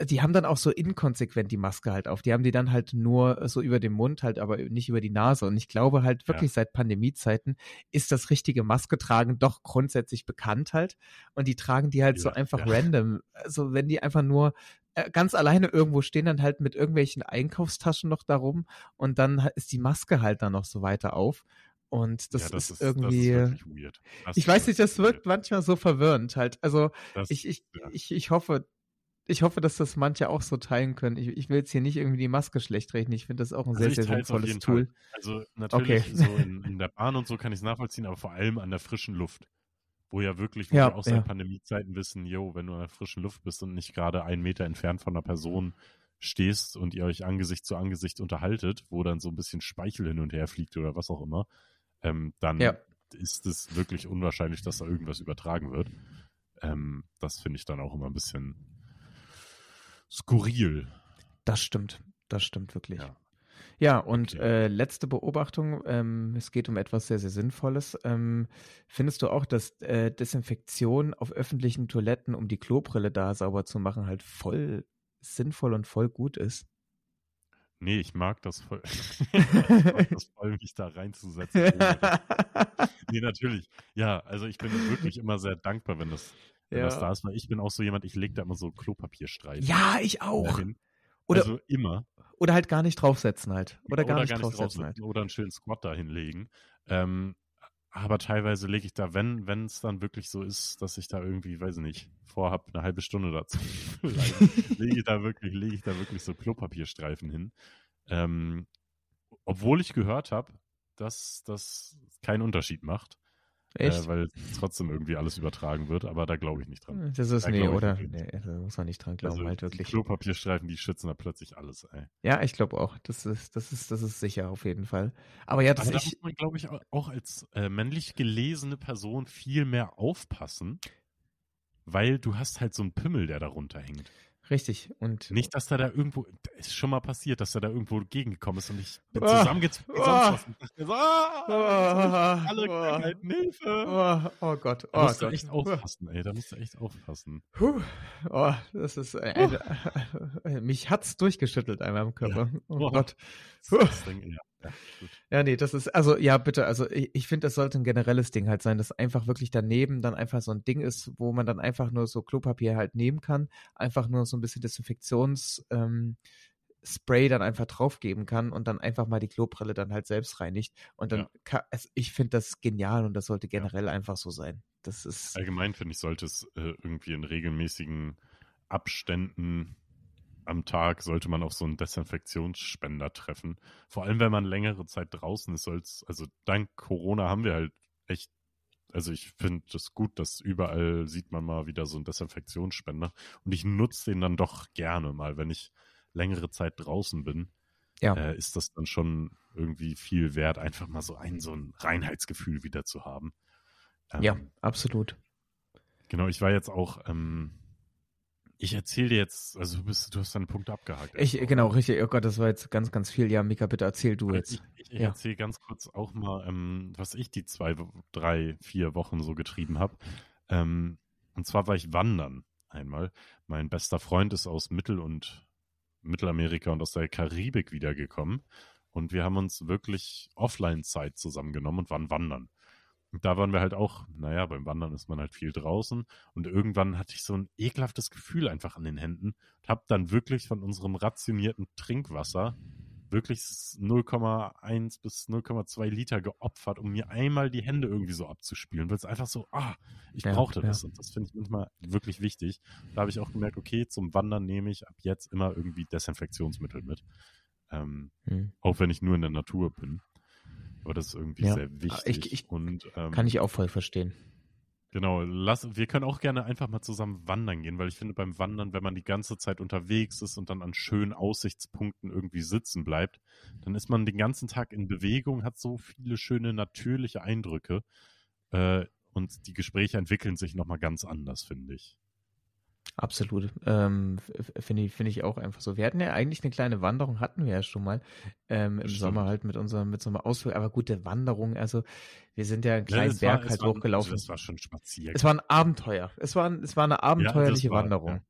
die haben dann auch so inkonsequent die Maske halt auf. Die haben die dann halt nur so über den Mund halt, aber nicht über die Nase. Und ich glaube halt Ja. wirklich seit Pandemiezeiten ist das richtige Maske tragen doch grundsätzlich bekannt halt. Und die tragen die halt so Ja, einfach ja. random. Also wenn die einfach nur äh, ganz alleine irgendwo stehen, dann halt mit irgendwelchen Einkaufstaschen noch darum und dann ist die Maske halt dann noch so weiter auf. Und das, ja, das ist, ist, irgendwie. Das ist wirklich weird. Das ich weiß nicht, das wirkt weird. manchmal so verwirrend halt. Also Das, ich, ich, ja. ich, ich hoffe, ich hoffe, dass das manche auch so teilen können. Ich, ich will jetzt hier nicht irgendwie die Maske schlecht reden. Ich finde das auch ein Also sehr, sehr sinnvolles Tool. Fall. Also natürlich Okay. so in, in der Bahn und so kann ich es nachvollziehen, aber vor allem an der frischen Luft. Wo ja wirklich, wo Ja, wir auch seit ja. Pandemiezeiten wissen, yo, wenn du an der frischen Luft bist und nicht gerade einen Meter entfernt von einer Person stehst und ihr euch Angesicht zu Angesicht unterhaltet, wo dann so ein bisschen Speichel hin und her fliegt oder was auch immer, ähm, dann Ja. ist es wirklich unwahrscheinlich, dass da irgendwas übertragen wird. Ähm, das finde ich dann auch immer ein bisschen skurril. Das stimmt. Das stimmt wirklich. Ja. Ja, und Okay. äh, letzte Beobachtung, ähm, es geht um etwas sehr, sehr Sinnvolles. Ähm, findest du auch, dass äh, Desinfektion auf öffentlichen Toiletten, um die Klobrille da sauber zu machen, halt voll sinnvoll und voll gut ist? Nee, ich mag das voll. ich mag das voll, mich da reinzusetzen. Nee, natürlich. Ja, also ich bin wirklich immer sehr dankbar, wenn das wenn Ja. das da ist, weil ich bin auch so jemand, ich lege da immer so Klopapierstreifen Ja, ich auch. dahin. Oder, also immer. oder halt gar nicht draufsetzen halt. Oder gar nicht gar nicht draufsetzen halt. draufsetzen oder einen schönen Squat da hinlegen. Ähm, aber teilweise lege ich da, wenn wenn es dann wirklich so ist, dass ich da irgendwie, weiß ich nicht, vorhab, eine halbe Stunde dazu, lege ich da wirklich, lege ich da wirklich so Klopapierstreifen hin. Ähm, obwohl ich gehört habe, dass das keinen Unterschied macht, Echt? äh, weil trotzdem irgendwie alles übertragen wird, aber da glaube ich nicht dran. das ist, da nee, oder? Nee, da muss man nicht dran glauben, Also halt die wirklich. Klopapierstreifen, die schützen da plötzlich alles, ey. Ja, ich glaube auch. Das ist, das ist, das ist sicher auf jeden Fall. Aber ja, das Aber da ich, muss man, glaube ich, au- auch als äh, männlich gelesene Person viel mehr aufpassen, weil du hast halt so einen Pimmel, der darunter hängt. Richtig. Und Nicht, dass da da irgendwo, ist schon mal passiert, dass er da irgendwo gegengekommen ist und ich bin Ah, zusammengezogen wie ah. und dachte so, ah, Ah, alle ah. Krankheiten, Hilfe. oh, oh Gott, Da oh musst du Gott. echt aufpassen, ey, da musst du echt aufpassen. Puh. Oh, das ist, äh, äh, mich hat's durchgeschüttelt einmal im Körper. Oh Oh. Gott. Das, das Ding, ja, ja. Ja, nee, das ist, also ja, bitte, also ich, ich finde, das sollte ein generelles Ding halt sein, dass einfach wirklich daneben dann einfach so ein Ding ist, wo man dann einfach nur so Klopapier halt nehmen kann, einfach nur so ein bisschen Desinfektions ähm, Spray dann einfach draufgeben kann und dann einfach mal die Klobrille dann halt selbst reinigt. Und dann, Ja. kann, also ich finde das genial und das sollte generell einfach so sein. Das ist, Allgemein finde ich, sollte es äh, irgendwie in regelmäßigen Abständen am Tag sollte man auf so einen Desinfektionsspender treffen. Vor allem, wenn man längere Zeit draußen ist, soll's, also dank Corona haben wir halt echt, also ich finde es gut, dass überall sieht man mal wieder so einen Desinfektionsspender und ich nutze den dann doch gerne mal, wenn ich längere Zeit draußen bin. Ja. Äh, ist das dann schon irgendwie viel wert, einfach mal so ein, so ein Reinheitsgefühl wieder zu haben. Ähm, ja, absolut. Genau, ich war jetzt auch, ähm, ich erzähle dir jetzt, also du bist, du hast deine Punkte abgehakt. Ich, genau, oder? richtig. Oh Gott, das war jetzt ganz, ganz viel. Ja, Mika, bitte erzähl du Weil jetzt. Ich, ich, ich Ja. erzähle ganz kurz auch mal, ähm, was ich die zwei, drei, vier Wochen so getrieben habe. Ähm, und zwar war ich wandern einmal. Mein bester Freund ist aus Mittel- und Mittelamerika und aus der Karibik wiedergekommen. Und wir haben uns wirklich Offline-Zeit zusammengenommen und waren wandern. Da waren wir halt auch, naja, beim Wandern ist man halt viel draußen. Und irgendwann hatte ich so ein ekelhaftes Gefühl einfach an den Händen. Und habe dann wirklich von unserem rationierten Trinkwasser wirklich 0,1 bis 0,2 Liter geopfert, um mir einmal die Hände irgendwie so abzuspielen, weil es einfach so, ah, ich Ja, brauchte ja. das und das finde ich manchmal wirklich wichtig. Da habe ich auch gemerkt, okay, zum Wandern nehme ich ab jetzt immer irgendwie Desinfektionsmittel mit. Ähm, Hm. auch wenn ich nur in der Natur bin. Aber das ist irgendwie Ja. sehr wichtig. Ich- ich- und, ähm, Kann ich auch voll verstehen. Genau, lass, wir können auch gerne einfach mal zusammen wandern gehen, weil ich finde, beim Wandern, wenn man die ganze Zeit unterwegs ist und dann an schönen Aussichtspunkten irgendwie sitzen bleibt, dann ist man den ganzen Tag in Bewegung, hat so viele schöne natürliche Eindrücke äh, und die Gespräche entwickeln sich nochmal ganz anders, finde ich. Absolut. Ähm, Finde ich, finde ich auch einfach so. Wir hatten ja eigentlich eine kleine Wanderung, hatten wir ja schon mal ähm, im Das Sommer stimmt. halt mit unserem, mit so einem Ausflug. Aber gute Wanderung, also wir sind ja einen Ja, kleinen war- Berg es halt war- hochgelaufen. Also das war schon Spaziergang. Es war ein Abenteuer. Es war, es war eine abenteuerliche war- Wanderung. ja.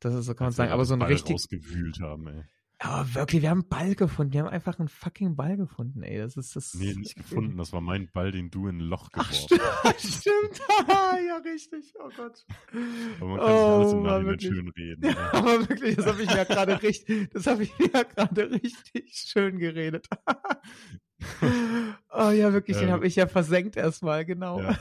Das ist so kann man sagen. Aber so ein richtig, rausgewühlt haben, ey. Aber wirklich, wir haben einen Ball gefunden. Wir haben einfach einen fucking Ball gefunden, ey. Das ist das. Nee, nicht gefunden. Das war mein Ball, den du in ein Loch geworfen stimmt. stimmt. ja, richtig. Oh Gott. Aber man kann sich alles im Oh, Nachhinein schön reden. Ja, ey. aber wirklich, das habe ich mir gerade richtig, das habe ich mir gerade richtig schön geredet. oh ja, wirklich, den Ähm, habe ich ja versenkt erstmal, genau. Ja.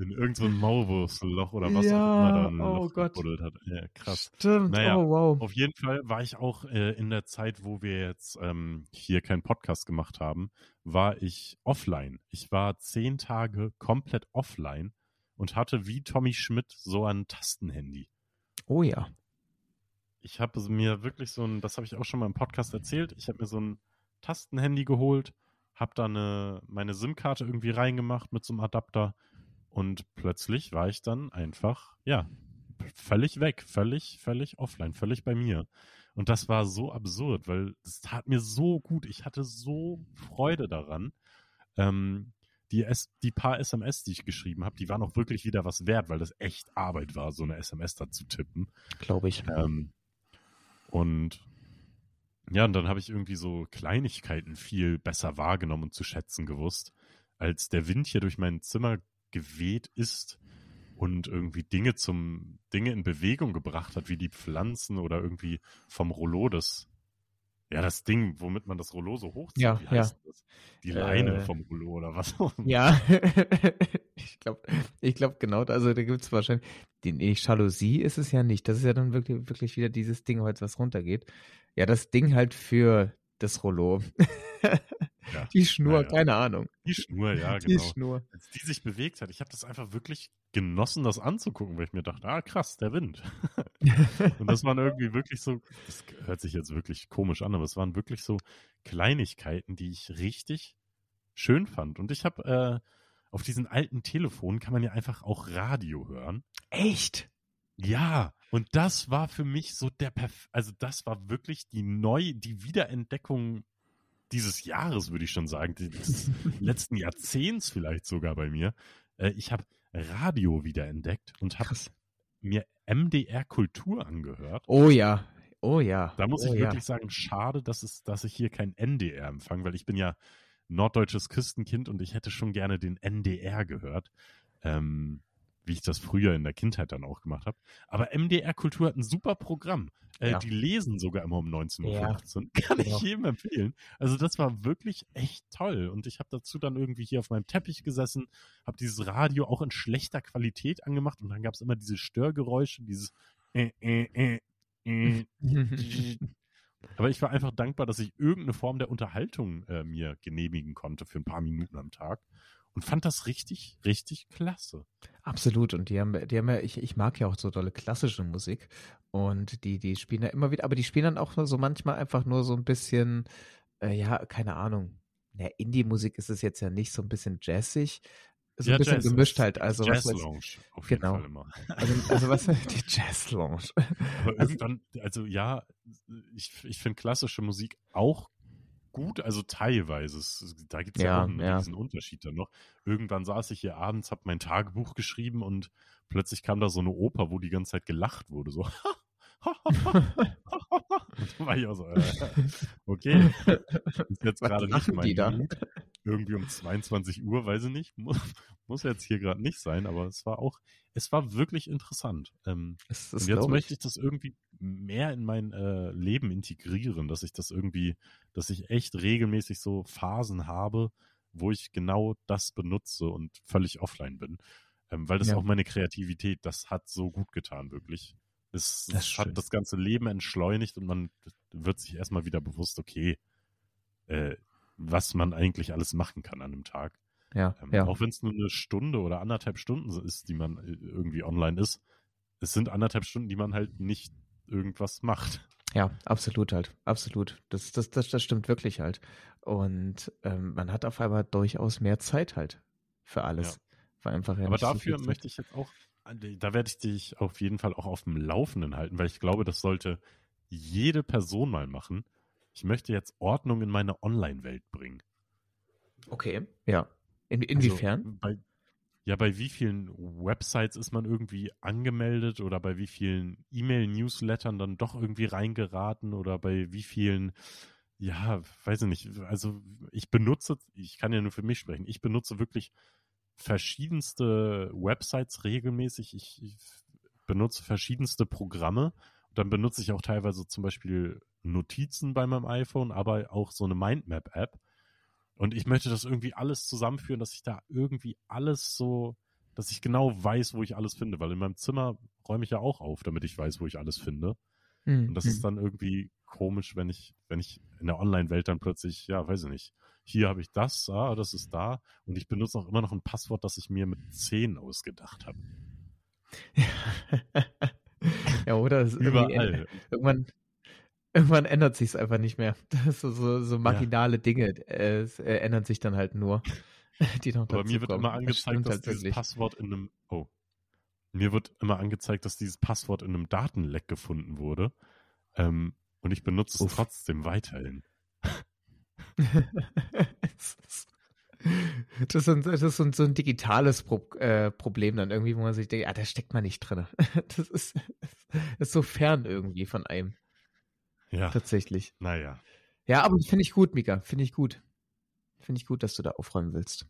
In irgendein so Maulwurfsloch oder was Ja, auch immer da ein oh Gott. gebuddelt hat. Ja, krass. Stimmt, Naja, oh wow. Auf jeden Fall war ich auch äh, in der Zeit, wo wir jetzt ähm, hier keinen Podcast gemacht haben, war ich offline. Ich war zehn Tage komplett offline und hatte wie Tommy Schmidt so ein Tastenhandy. Oh ja. Ich habe mir wirklich so ein, das habe ich auch schon mal im Podcast erzählt, ich habe mir so ein Tastenhandy geholt, habe da eine, meine SIM-Karte irgendwie reingemacht mit so einem Adapter und plötzlich war ich dann einfach, ja, völlig weg, völlig, völlig offline, völlig bei mir. Und das war so absurd, weil es tat mir so gut. Ich hatte so Freude daran. Ähm, die, S die paar SMS, die ich geschrieben habe, die waren auch wirklich wieder was wert, weil das echt Arbeit war, so eine SMS da zu tippen. Glaube ich. Ähm, und ja, und dann habe ich irgendwie so Kleinigkeiten viel besser wahrgenommen und zu schätzen gewusst, als der Wind hier durch mein Zimmer geweht ist und irgendwie Dinge zum, Dinge in Bewegung gebracht hat, wie die Pflanzen oder irgendwie vom Rollo das, ja, das Ding, womit man das Rollo so hochzieht. Ja, wie ja. heißt das? Die Leine Äh, vom Rollo oder was? Ja, ich glaube, ich glaube genau, also da gibt es wahrscheinlich, die nee, Jalousie ist es ja nicht. Das ist ja dann wirklich, wirklich wieder dieses Ding, was runtergeht. Ja, das Ding halt für das Rollo. Ja, Die Schnur, ja, keine Ahnung. Die Schnur, ja, Die genau. Schnur. Als die sich bewegt hat, ich habe das einfach wirklich genossen, das anzugucken, weil ich mir dachte, ah krass, der Wind. Und das waren irgendwie wirklich so, das hört sich jetzt wirklich komisch an, aber es waren wirklich so Kleinigkeiten, die ich richtig schön fand. Und ich habe äh, auf diesen alten Telefonen kann man ja einfach auch Radio hören. Echt? Ja, und das war für mich so der Perf also das war wirklich die neu, die Wiederentdeckung dieses Jahres, würde ich schon sagen, des letzten Jahrzehnts vielleicht sogar bei mir. Äh, ich habe Radio wiederentdeckt und habe mir MDR Kultur angehört. Oh ja, oh ja. Da muss oh ich ja. wirklich sagen, schade, dass, es, dass ich hier kein NDR empfange, weil ich bin ja norddeutsches Christenkind und ich hätte schon gerne den NDR gehört, ähm, wie ich das früher in der Kindheit dann auch gemacht habe. Aber MDR Kultur hat ein super Programm. Äh, Ja. Die lesen sogar immer um 19.15 Uhr. Ja. Kann ich jedem empfehlen. Also das war wirklich echt toll. Und ich habe dazu dann irgendwie hier auf meinem Teppich gesessen, habe dieses Radio auch in schlechter Qualität angemacht und dann gab es immer diese Störgeräusche, dieses äh, äh, äh, äh, aber ich war einfach dankbar, dass ich irgendeine Form der Unterhaltung äh, mir genehmigen konnte für ein paar Minuten am Tag und fand das richtig, richtig klasse. Absolut. Und die haben, die haben ja, ich, ich mag ja auch so dolle klassische Musik. Und die, die spielen ja immer wieder, aber die spielen dann auch so manchmal einfach nur so ein bisschen, äh, ja, keine Ahnung. Ja, Indie-Musik ist es jetzt ja nicht so ein bisschen jazzig. So ein bisschen Jazz gemischt halt. Also, was Jazz weiß, Lounge auf jeden Genau. Fall immer. also, also was, die Jazz-Lounge. Aber Also- irgendwann, also ja, ich, ich finde klassische Musik auch gut, also teilweise. Es, da gibt es ja, Ja, auch einen ja. riesen Unterschied dann noch. Irgendwann saß ich hier abends, habe mein Tagebuch geschrieben und plötzlich kam da so eine Oper, wo die ganze Zeit gelacht wurde. So. und da war ich auch so, äh, okay, ist jetzt gerade nicht mein die? Mut. Irgendwie um 22 Uhr, weiß ich nicht. Muss, muss jetzt hier gerade nicht sein, aber es war auch, es war wirklich interessant. Ähm, Das, und jetzt möchte ich das irgendwie mehr in mein äh, Leben integrieren, dass ich das irgendwie, dass ich echt regelmäßig so Phasen habe, wo ich genau das benutze und völlig offline bin. Ähm, weil das Ja. auch meine Kreativität, das hat so gut getan, wirklich. Es, Das ist es schön. hat das ganze Leben entschleunigt und man wird sich erstmal wieder bewusst, okay, äh, was man eigentlich alles machen kann an einem Tag. Ja, Ähm, ja. Auch wenn es nur eine Stunde oder anderthalb Stunden ist, die man äh, irgendwie online ist. Es sind anderthalb Stunden, die man halt nicht irgendwas macht. Ja, absolut halt. Absolut. Das, das, das, das stimmt wirklich halt. Und ähm, man hat auf einmal durchaus mehr Zeit halt für alles. War einfach ja Aber so dafür Zeit. möchte ich jetzt auch, da werde ich dich auf jeden Fall auch auf dem Laufenden halten, weil ich glaube, das sollte jede Person mal machen. Ich möchte jetzt Ordnung in meine Online-Welt bringen. Okay. Ja. In, inwiefern? Also bei, ja, bei wie vielen Websites ist man irgendwie angemeldet oder bei wie vielen E-Mail-Newslettern dann doch irgendwie reingeraten oder bei wie vielen, ja, weiß ich nicht, also ich benutze, ich kann ja nur für mich sprechen, ich benutze wirklich verschiedenste Websites regelmäßig, ich, ich benutze verschiedenste Programme und dann benutze ich auch teilweise zum Beispiel Notizen bei meinem iPhone, aber auch so eine Mindmap-App. Und ich möchte das irgendwie alles zusammenführen, dass ich da irgendwie alles so, dass ich genau weiß, wo ich alles finde, weil in meinem Zimmer räume ich ja auch auf, damit ich weiß, wo ich alles finde. Hm, Und das hm. ist dann irgendwie komisch, wenn ich, wenn ich in der Online-Welt dann plötzlich, ja, weiß ich nicht, hier habe ich das, ah, das ist da. Und ich benutze auch immer noch ein Passwort, das ich mir mit 10 ausgedacht habe. ja, oder? Irgendwie- Überall. Irgendwann, irgendwann ändert sich es einfach nicht mehr. Das ist so, so, marginale Dinge äh, es, äh, ändern sich dann halt nur. Die noch Aber mir wird dazukommen. immer Das angezeigt, stimmt dass halt dieses wirklich. Passwort in einem, oh, mir wird immer angezeigt, dass dieses Passwort in einem Datenleck gefunden wurde. Ähm, und ich benutze es Uff. trotzdem weiterhin. Das ist, ein, das ist so ein, so ein digitales Pro, äh, Problem dann irgendwie, wo man sich denkt, ah, da steckt man nicht drin. Das ist, das ist so fern irgendwie von einem, Ja, tatsächlich. naja. Ja, aber finde ich gut, Mika. Finde ich gut. Finde ich gut, dass du da aufräumen willst.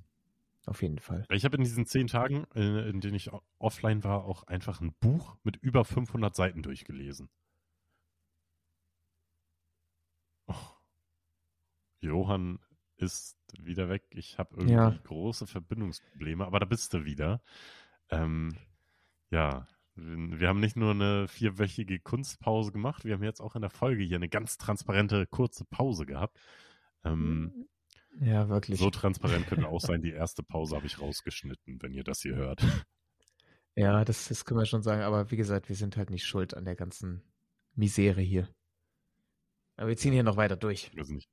auf jeden Fall. Ich habe in diesen zehn Tagen, äh, in denen ich offline war, auch einfach ein Buch mit über 500 Seiten durchgelesen. Oh. Johann ist wieder weg. Ich habe irgendwie ja. große Verbindungsprobleme, aber da bist du wieder. Ähm, ja, wir haben nicht nur eine vierwöchige Kunstpause gemacht, wir haben jetzt auch in der Folge hier eine ganz transparente kurze Pause gehabt. Ähm, ja, wirklich. So transparent könnte auch sein, die erste Pause habe ich rausgeschnitten, wenn ihr das hier hört. Ja, das, das können wir schon sagen, aber wie gesagt, wir sind halt nicht schuld an der ganzen Misere hier. Aber wir ziehen hier noch weiter durch. Wir, nicht.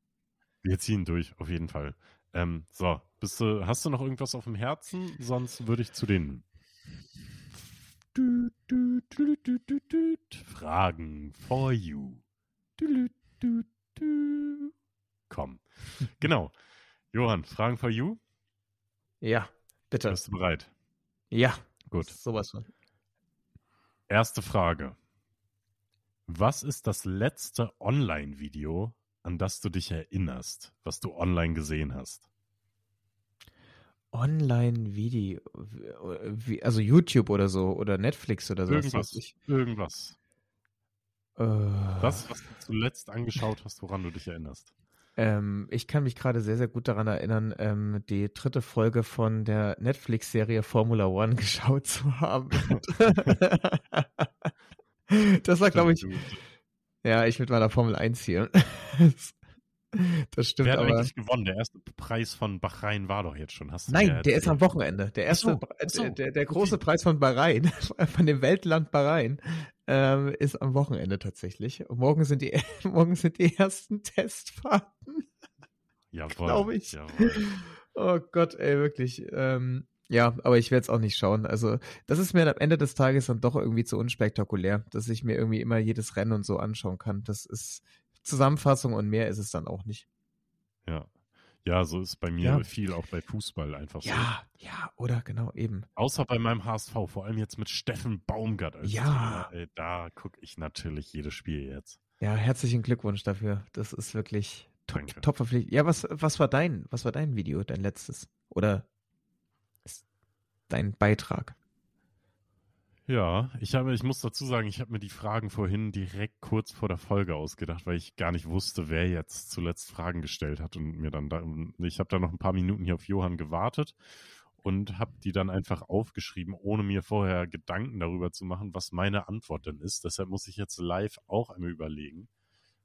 wir ziehen durch, auf jeden Fall. Ähm, so, bist du, hast du noch irgendwas auf dem Herzen? Sonst würde ich zu den Fragen for you. Komm. Genau. Johann, Fragen for you? Ja, bitte. Bist du bereit? Ja. Gut. Sowas von. Erste Frage. Was ist das letzte Online-Video, an das du dich erinnerst, was du online gesehen hast? Online-Video, also YouTube oder so oder Netflix oder so. Irgendwas. Ich, irgendwas. Äh, das, was du zuletzt angeschaut hast, woran du dich erinnerst. Ähm, ich kann mich gerade sehr, sehr gut daran erinnern, ähm, die dritte Folge von der Netflix-Serie Formula One geschaut zu haben. das war, glaube ich, ja, ich mit meiner Formel 1 hier. Das stimmt. Wer hat aber... eigentlich gewonnen? Der erste Preis von Bahrain war doch jetzt schon. Hast Nein, ja der ist am Wochenende. Der erste, so, so. Der, der, der, große okay. Preis von Bahrain, von dem Weltland Bahrain, ähm, ist am Wochenende tatsächlich. Und morgen sind die, morgen sind die ersten Testfahrten. Jawohl. Glaube ich. Jawohl. Oh Gott, ey, wirklich. Ähm, ja, aber ich werde es auch nicht schauen. Also, das ist mir am Ende des Tages dann doch irgendwie zu unspektakulär, dass ich mir irgendwie immer jedes Rennen und so anschauen kann. Das ist, Zusammenfassung und mehr ist es dann auch nicht. Ja. Ja, so ist bei mir ja. viel auch bei Fußball einfach so. Ja, ja, oder genau, eben. Außer bei meinem HSV, vor allem jetzt mit Steffen Baumgart als ja. Trainer, ey, da gucke ich natürlich jedes Spiel jetzt. Ja, herzlichen Glückwunsch dafür. Das ist wirklich top, top verpflichtet. Ja, was, was war dein, was war dein Video, dein letztes? Oder dein Beitrag? Ja, ich habe, ich muss dazu sagen, ich habe mir die Fragen vorhin direkt kurz vor der Folge ausgedacht, weil ich gar nicht wusste, wer jetzt zuletzt Fragen gestellt hat und mir dann da, ich habe da noch ein paar Minuten hier auf Johann gewartet und habe die dann einfach aufgeschrieben, ohne mir vorher Gedanken darüber zu machen, was meine Antwort denn ist. Deshalb muss ich jetzt live auch einmal überlegen.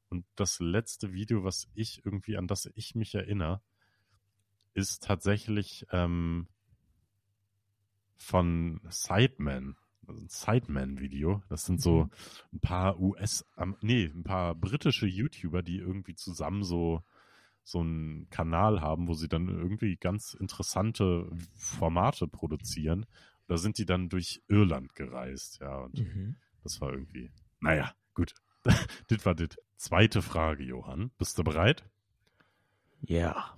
Und das letzte Video, was ich irgendwie an das ich mich erinnere, ist tatsächlich ähm, von Sideman ein Sideman-Video. Das sind so mhm. ein paar US, nee, ein paar britische YouTuber, die irgendwie zusammen so so einen Kanal haben, wo sie dann irgendwie ganz interessante Formate produzieren. Da sind die dann durch Irland gereist, ja. Und mhm. das war irgendwie, naja, gut. das war das. Zweite Frage, Johann. Bist du bereit? Ja.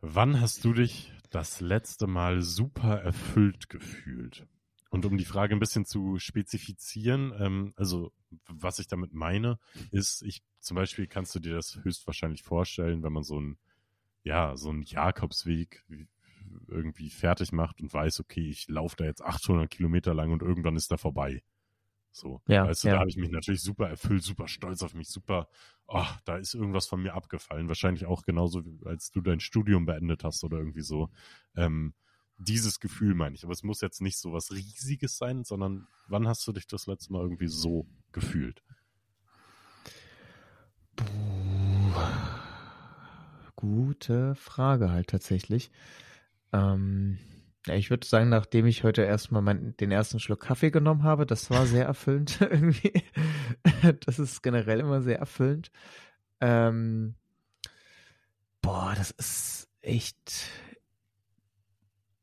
Wann hast du dich das letzte Mal super erfüllt gefühlt? Und um die Frage ein bisschen zu spezifizieren, ähm, also was ich damit meine, ist, ich zum Beispiel kannst du dir das höchstwahrscheinlich vorstellen, wenn man so ein, ja, so einen Jakobsweg irgendwie fertig macht und weiß, okay, ich laufe da jetzt 800 Kilometer lang und irgendwann ist er vorbei. So, ja, weißt du, ja. da habe ich mich natürlich super erfüllt, super stolz auf mich, super, oh, da ist irgendwas von mir abgefallen. Wahrscheinlich auch genauso, als du dein Studium beendet hast oder irgendwie so. Ähm, dieses Gefühl meine ich. Aber es muss jetzt nicht so was Riesiges sein, sondern wann hast du dich das letzte Mal irgendwie so gefühlt? Gute Frage halt tatsächlich. Ähm, ich würde sagen, nachdem ich heute erstmal mein, den ersten Schluck Kaffee genommen habe, das war sehr erfüllend irgendwie. das ist generell immer sehr erfüllend. Ähm, boah, das ist echt,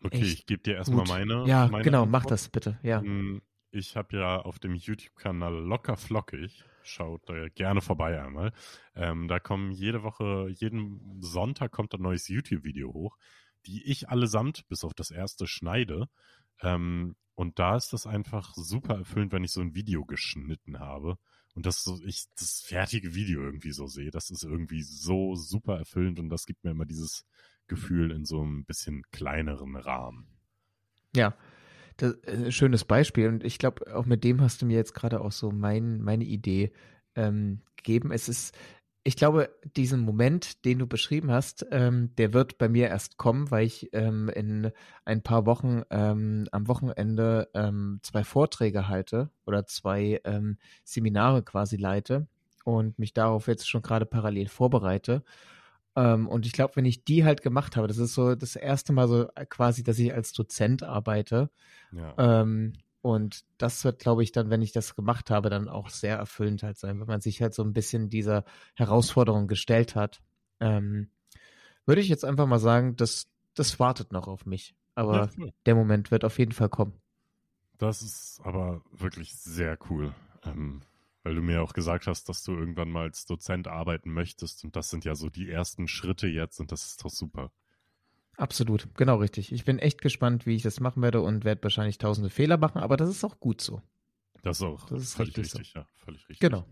Okay, ich gebe dir erstmal meine. Ja, meine genau, Antwort. mach das bitte, ja. Hm, ich habe ja auf dem YouTube-Kanal Locker Flockig, schaut da gerne vorbei einmal. Ähm, da kommen jede Woche, jeden Sonntag kommt ein neues YouTube-Video hoch, die ich allesamt, bis auf das erste, schneide. Ähm, und da ist das einfach super erfüllend, wenn ich so ein Video geschnitten habe und das so ich das fertige Video irgendwie so sehe. Das ist irgendwie so super erfüllend und das gibt mir immer dieses Gefühl in so einem bisschen kleineren Rahmen. Ja, das, äh, schönes Beispiel. Und ich glaube, auch mit dem hast du mir jetzt gerade auch so mein, meine Idee ähm, gegeben. Es ist, ich glaube, diesen Moment, den du beschrieben hast, ähm, der wird bei mir erst kommen, weil ich ähm, in ein paar Wochen ähm, am Wochenende ähm, zwei Vorträge halte oder zwei ähm, Seminare quasi leite und mich darauf jetzt schon gerade parallel vorbereite. Ähm, und ich glaube, wenn ich die halt gemacht habe, das ist so das erste Mal so äh, quasi, dass ich als Dozent arbeite. Ja. Ähm, und das wird, glaube ich, dann, wenn ich das gemacht habe, dann auch sehr erfüllend halt sein, wenn man sich halt so ein bisschen dieser Herausforderung gestellt hat. Ähm, würde ich jetzt einfach mal sagen, das, das wartet noch auf mich. Aber ja, der Moment wird auf jeden Fall kommen. Das ist aber wirklich sehr cool. Ähm, weil du mir auch gesagt hast, dass du irgendwann mal als Dozent arbeiten möchtest. Und das sind ja so die ersten Schritte jetzt und das ist doch super. Absolut, genau richtig. Ich bin echt gespannt, wie ich das machen werde und werde wahrscheinlich tausende Fehler machen, aber das ist auch gut so. Das ist auch das ist völlig richtig, so. ja, völlig richtig. Genau.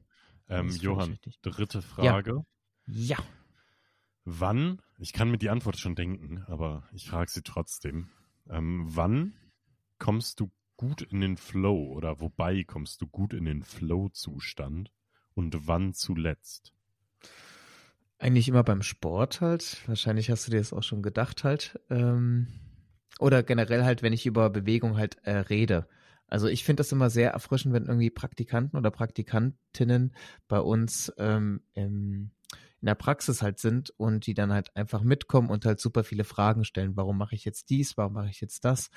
Ähm, Johann, richtig. dritte Frage. Ja. ja. Wann, ich kann mir die Antwort schon denken, aber ich frage sie trotzdem. Ähm, wann kommst du gut in den Flow oder wobei kommst du gut in den Flow-Zustand und wann zuletzt? Eigentlich immer beim Sport halt. Wahrscheinlich hast du dir das auch schon gedacht halt. Ähm, oder generell halt, wenn ich über Bewegung halt äh, rede. Also ich finde das immer sehr erfrischend, wenn irgendwie Praktikanten oder Praktikantinnen bei uns ähm, im, in der Praxis halt sind und die dann halt einfach mitkommen und halt super viele Fragen stellen. Warum mache ich jetzt dies? Warum mache ich jetzt das?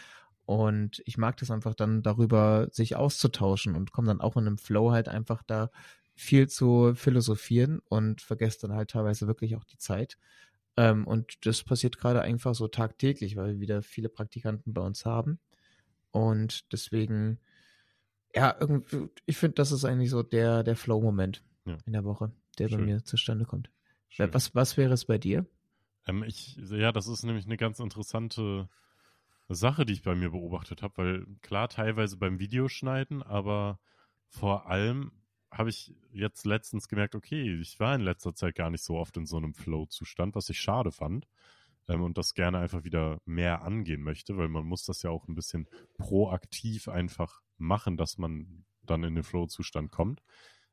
Und ich mag das einfach dann darüber, sich auszutauschen und komme dann auch in einem Flow halt einfach da viel zu philosophieren und vergesse dann halt teilweise wirklich auch die Zeit. Ähm, und das passiert gerade einfach so tagtäglich, weil wir wieder viele Praktikanten bei uns haben. Und deswegen, ja, irgendwie, ich finde, das ist eigentlich so der, der Flow-Moment ja. in der Woche, der Schön. bei mir zustande kommt. Schön. Was, was wäre es bei dir? Ähm, ich, ja, das ist nämlich eine ganz interessante Sache, die ich bei mir beobachtet habe, weil klar, teilweise beim Videoschneiden, aber vor allem habe ich jetzt letztens gemerkt, okay, ich war in letzter Zeit gar nicht so oft in so einem Flow-Zustand, was ich schade fand ähm, und das gerne einfach wieder mehr angehen möchte, weil man muss das ja auch ein bisschen proaktiv einfach machen, dass man dann in den Flow-Zustand kommt.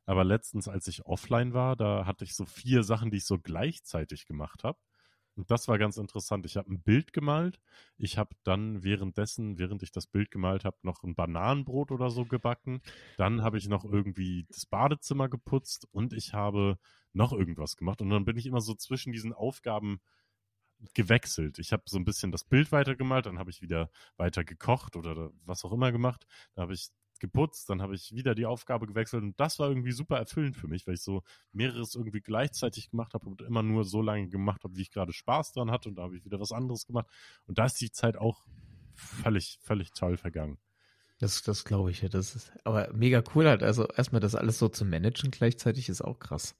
Aber letztens, als ich offline war, da hatte ich so vier Sachen, die ich so gleichzeitig gemacht habe. Und das war ganz interessant. Ich habe ein Bild gemalt. Ich habe dann währenddessen, während ich das Bild gemalt habe, noch ein Bananenbrot oder so gebacken. Dann habe ich noch irgendwie das Badezimmer geputzt und ich habe noch irgendwas gemacht. Und dann bin ich immer so zwischen diesen Aufgaben gewechselt. Ich habe so ein bisschen das Bild weitergemalt, dann habe ich wieder weiter gekocht oder was auch immer gemacht. Da habe ich geputzt, dann habe ich wieder die Aufgabe gewechselt und das war irgendwie super erfüllend für mich, weil ich so mehreres irgendwie gleichzeitig gemacht habe und immer nur so lange gemacht habe, wie ich gerade Spaß dran hatte und da habe ich wieder was anderes gemacht und da ist die Zeit auch völlig, völlig toll vergangen. Das, das glaube ich ja. Das ist aber mega cool halt. Also erstmal das alles so zu managen gleichzeitig ist auch krass.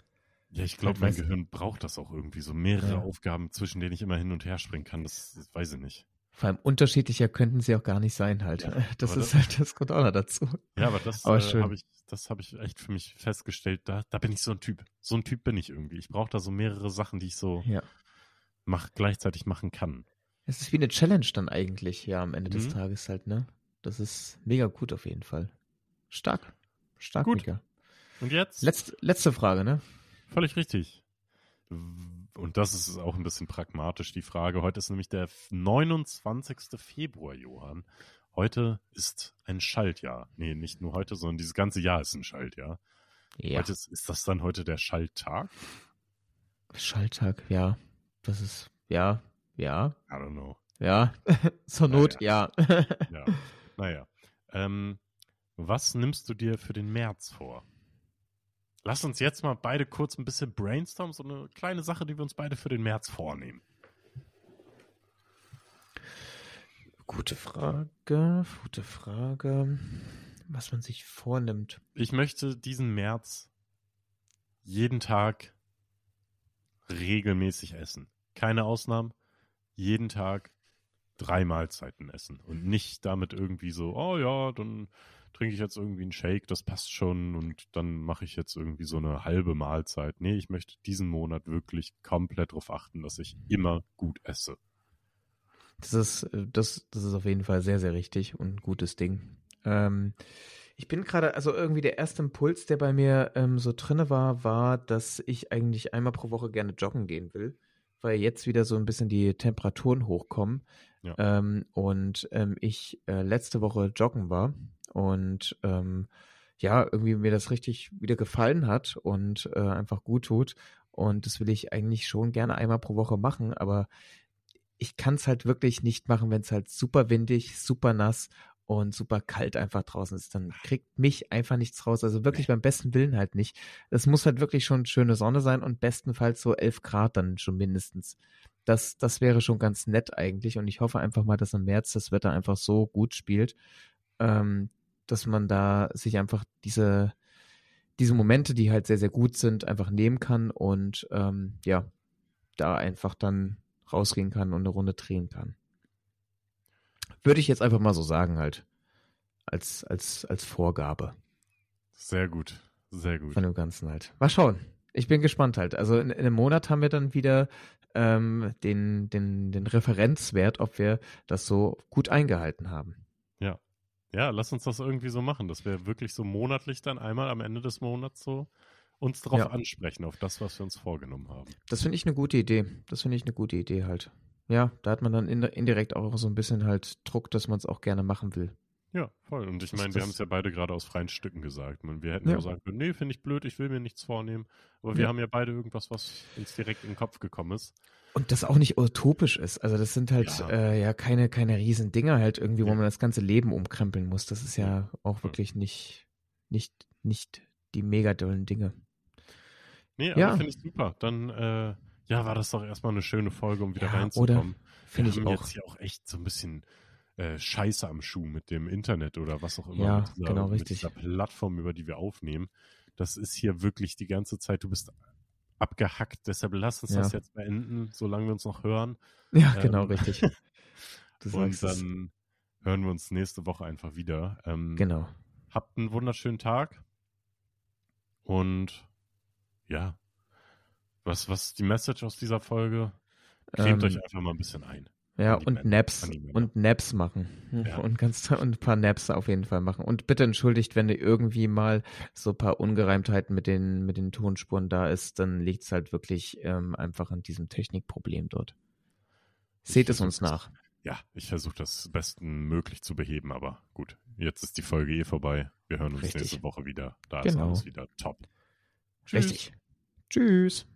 Ja, ich glaube, mein Gehirn braucht das auch irgendwie. So mehrere ja. Aufgaben, zwischen denen ich immer hin und her springen kann. Das, das weiß ich nicht. Vor allem unterschiedlicher könnten sie auch gar nicht sein halt. Ja, das ist das, halt, das kommt auch noch dazu. Ja, aber das äh, habe ich, das habe ich echt für mich festgestellt. Da, da bin ich so ein Typ. So ein Typ bin ich irgendwie. Ich brauche da so mehrere Sachen, die ich so ja. mach, gleichzeitig machen kann. Es ist wie eine Challenge dann eigentlich, ja, am Ende mhm. des Tages halt, ne? Das ist mega gut auf jeden Fall. Stark. Stark, gut. Mega. Und jetzt? Letz, letzte Frage, ne? Völlig richtig und das ist auch ein bisschen pragmatisch, die Frage. Heute ist nämlich der 29. Februar, Johann. Heute ist ein Schaltjahr. Nee, nicht nur heute, sondern dieses ganze Jahr ist ein Schaltjahr. Ja. Heute ist, ist das dann heute der Schalttag? Schalttag, ja. Das ist, ja, ja. I don't know. Ja, zur Not, naja. ja. ja. Naja. Ähm, was nimmst du dir für den März vor? Lass uns jetzt mal beide kurz ein bisschen brainstormen, so eine kleine Sache, die wir uns beide für den März vornehmen. Gute Frage, gute Frage. Was man sich vornimmt. Ich möchte diesen März jeden Tag regelmäßig essen. Keine Ausnahmen. Jeden Tag drei Mahlzeiten essen und nicht damit irgendwie so, oh ja, dann trinke ich jetzt irgendwie einen Shake, das passt schon und dann mache ich jetzt irgendwie so eine halbe Mahlzeit. Nee, ich möchte diesen Monat wirklich komplett darauf achten, dass ich immer gut esse. Das ist, äh, das, das ist auf jeden Fall sehr, sehr richtig und ein gutes Ding. Ähm, ich bin gerade, also irgendwie der erste Impuls, der bei mir ähm, so drinne war, war, dass ich eigentlich einmal pro Woche gerne joggen gehen will, weil jetzt wieder so ein bisschen die Temperaturen hochkommen. Ja. Ähm, und ähm, ich äh, letzte Woche joggen war und ähm, ja, irgendwie mir das richtig wieder gefallen hat und äh, einfach gut tut. Und das will ich eigentlich schon gerne einmal pro Woche machen, aber ich kann es halt wirklich nicht machen, wenn es halt super windig, super nass und super kalt einfach draußen ist. Dann kriegt mich einfach nichts raus. Also wirklich beim besten Willen halt nicht. Es muss halt wirklich schon schöne Sonne sein und bestenfalls so 11 Grad dann schon mindestens. Das, das wäre schon ganz nett eigentlich und ich hoffe einfach mal, dass im März das Wetter einfach so gut spielt, ähm, dass man da sich einfach diese, diese Momente, die halt sehr, sehr gut sind, einfach nehmen kann und ähm, ja, da einfach dann rausgehen kann und eine Runde drehen kann. Würde ich jetzt einfach mal so sagen, halt. Als, als, als Vorgabe. Sehr gut. Sehr gut. Von dem Ganzen halt. Mal schauen. Ich bin gespannt halt. Also in, in einem Monat haben wir dann wieder ähm, den, den, den Referenzwert, ob wir das so gut eingehalten haben. Ja. Ja, lass uns das irgendwie so machen, dass wir wirklich so monatlich dann einmal am Ende des Monats so uns darauf ja. ansprechen, auf das, was wir uns vorgenommen haben. Das finde ich eine gute Idee. Das finde ich eine gute Idee halt. Ja, da hat man dann indirekt auch so ein bisschen halt Druck, dass man es auch gerne machen will. Ja, voll. Und ich meine, wir haben es ja beide gerade aus freien Stücken gesagt. Wir hätten ja, sagen können, nee, finde ich blöd, ich will mir nichts vornehmen. Aber ja. wir haben ja beide irgendwas, was uns direkt in den Kopf gekommen ist. Und das auch nicht utopisch ist. Also das sind halt ja, äh, ja keine, keine riesen Dinger halt irgendwie, wo man das ganze Leben umkrempeln muss. Das ist ja auch wirklich nicht, nicht, nicht die mega dollen Dinge. Nee, aber ja. finde ich super. Dann, äh, ja, war das doch erstmal eine schöne Folge, um wieder ja, reinzukommen. Finde ich haben auch. jetzt hier auch echt so ein bisschen äh, Scheiße am Schuh mit dem Internet oder was auch immer. Ja, dieser, genau, richtig. Mit dieser Plattform, über die wir aufnehmen. Das ist hier wirklich die ganze Zeit, du bist abgehackt, deshalb lass uns ja. das jetzt beenden, solange wir uns noch hören. Ja, ähm, genau, richtig. und dann hören wir uns nächste Woche einfach wieder. Ähm, genau. Habt einen wunderschönen Tag und ja, was, was ist die Message aus dieser Folge? Cremt ähm, euch einfach mal ein bisschen ein. Ja, und Naps und Naps machen. Ja. Und ganz und ein paar Naps auf jeden Fall machen. Und bitte entschuldigt, wenn irgendwie mal so ein paar Ungereimtheiten mit den, mit den Tonspuren da ist, dann liegt es halt wirklich ähm, einfach an diesem Technikproblem dort. Seht es uns nach. Ja, ich versuche das bestmöglich zu beheben, aber gut, jetzt ist die Folge eh vorbei. Wir hören uns Richtig. nächste Woche wieder. Da genau. ist alles wieder top. Tschüss. Richtig. Tschüss.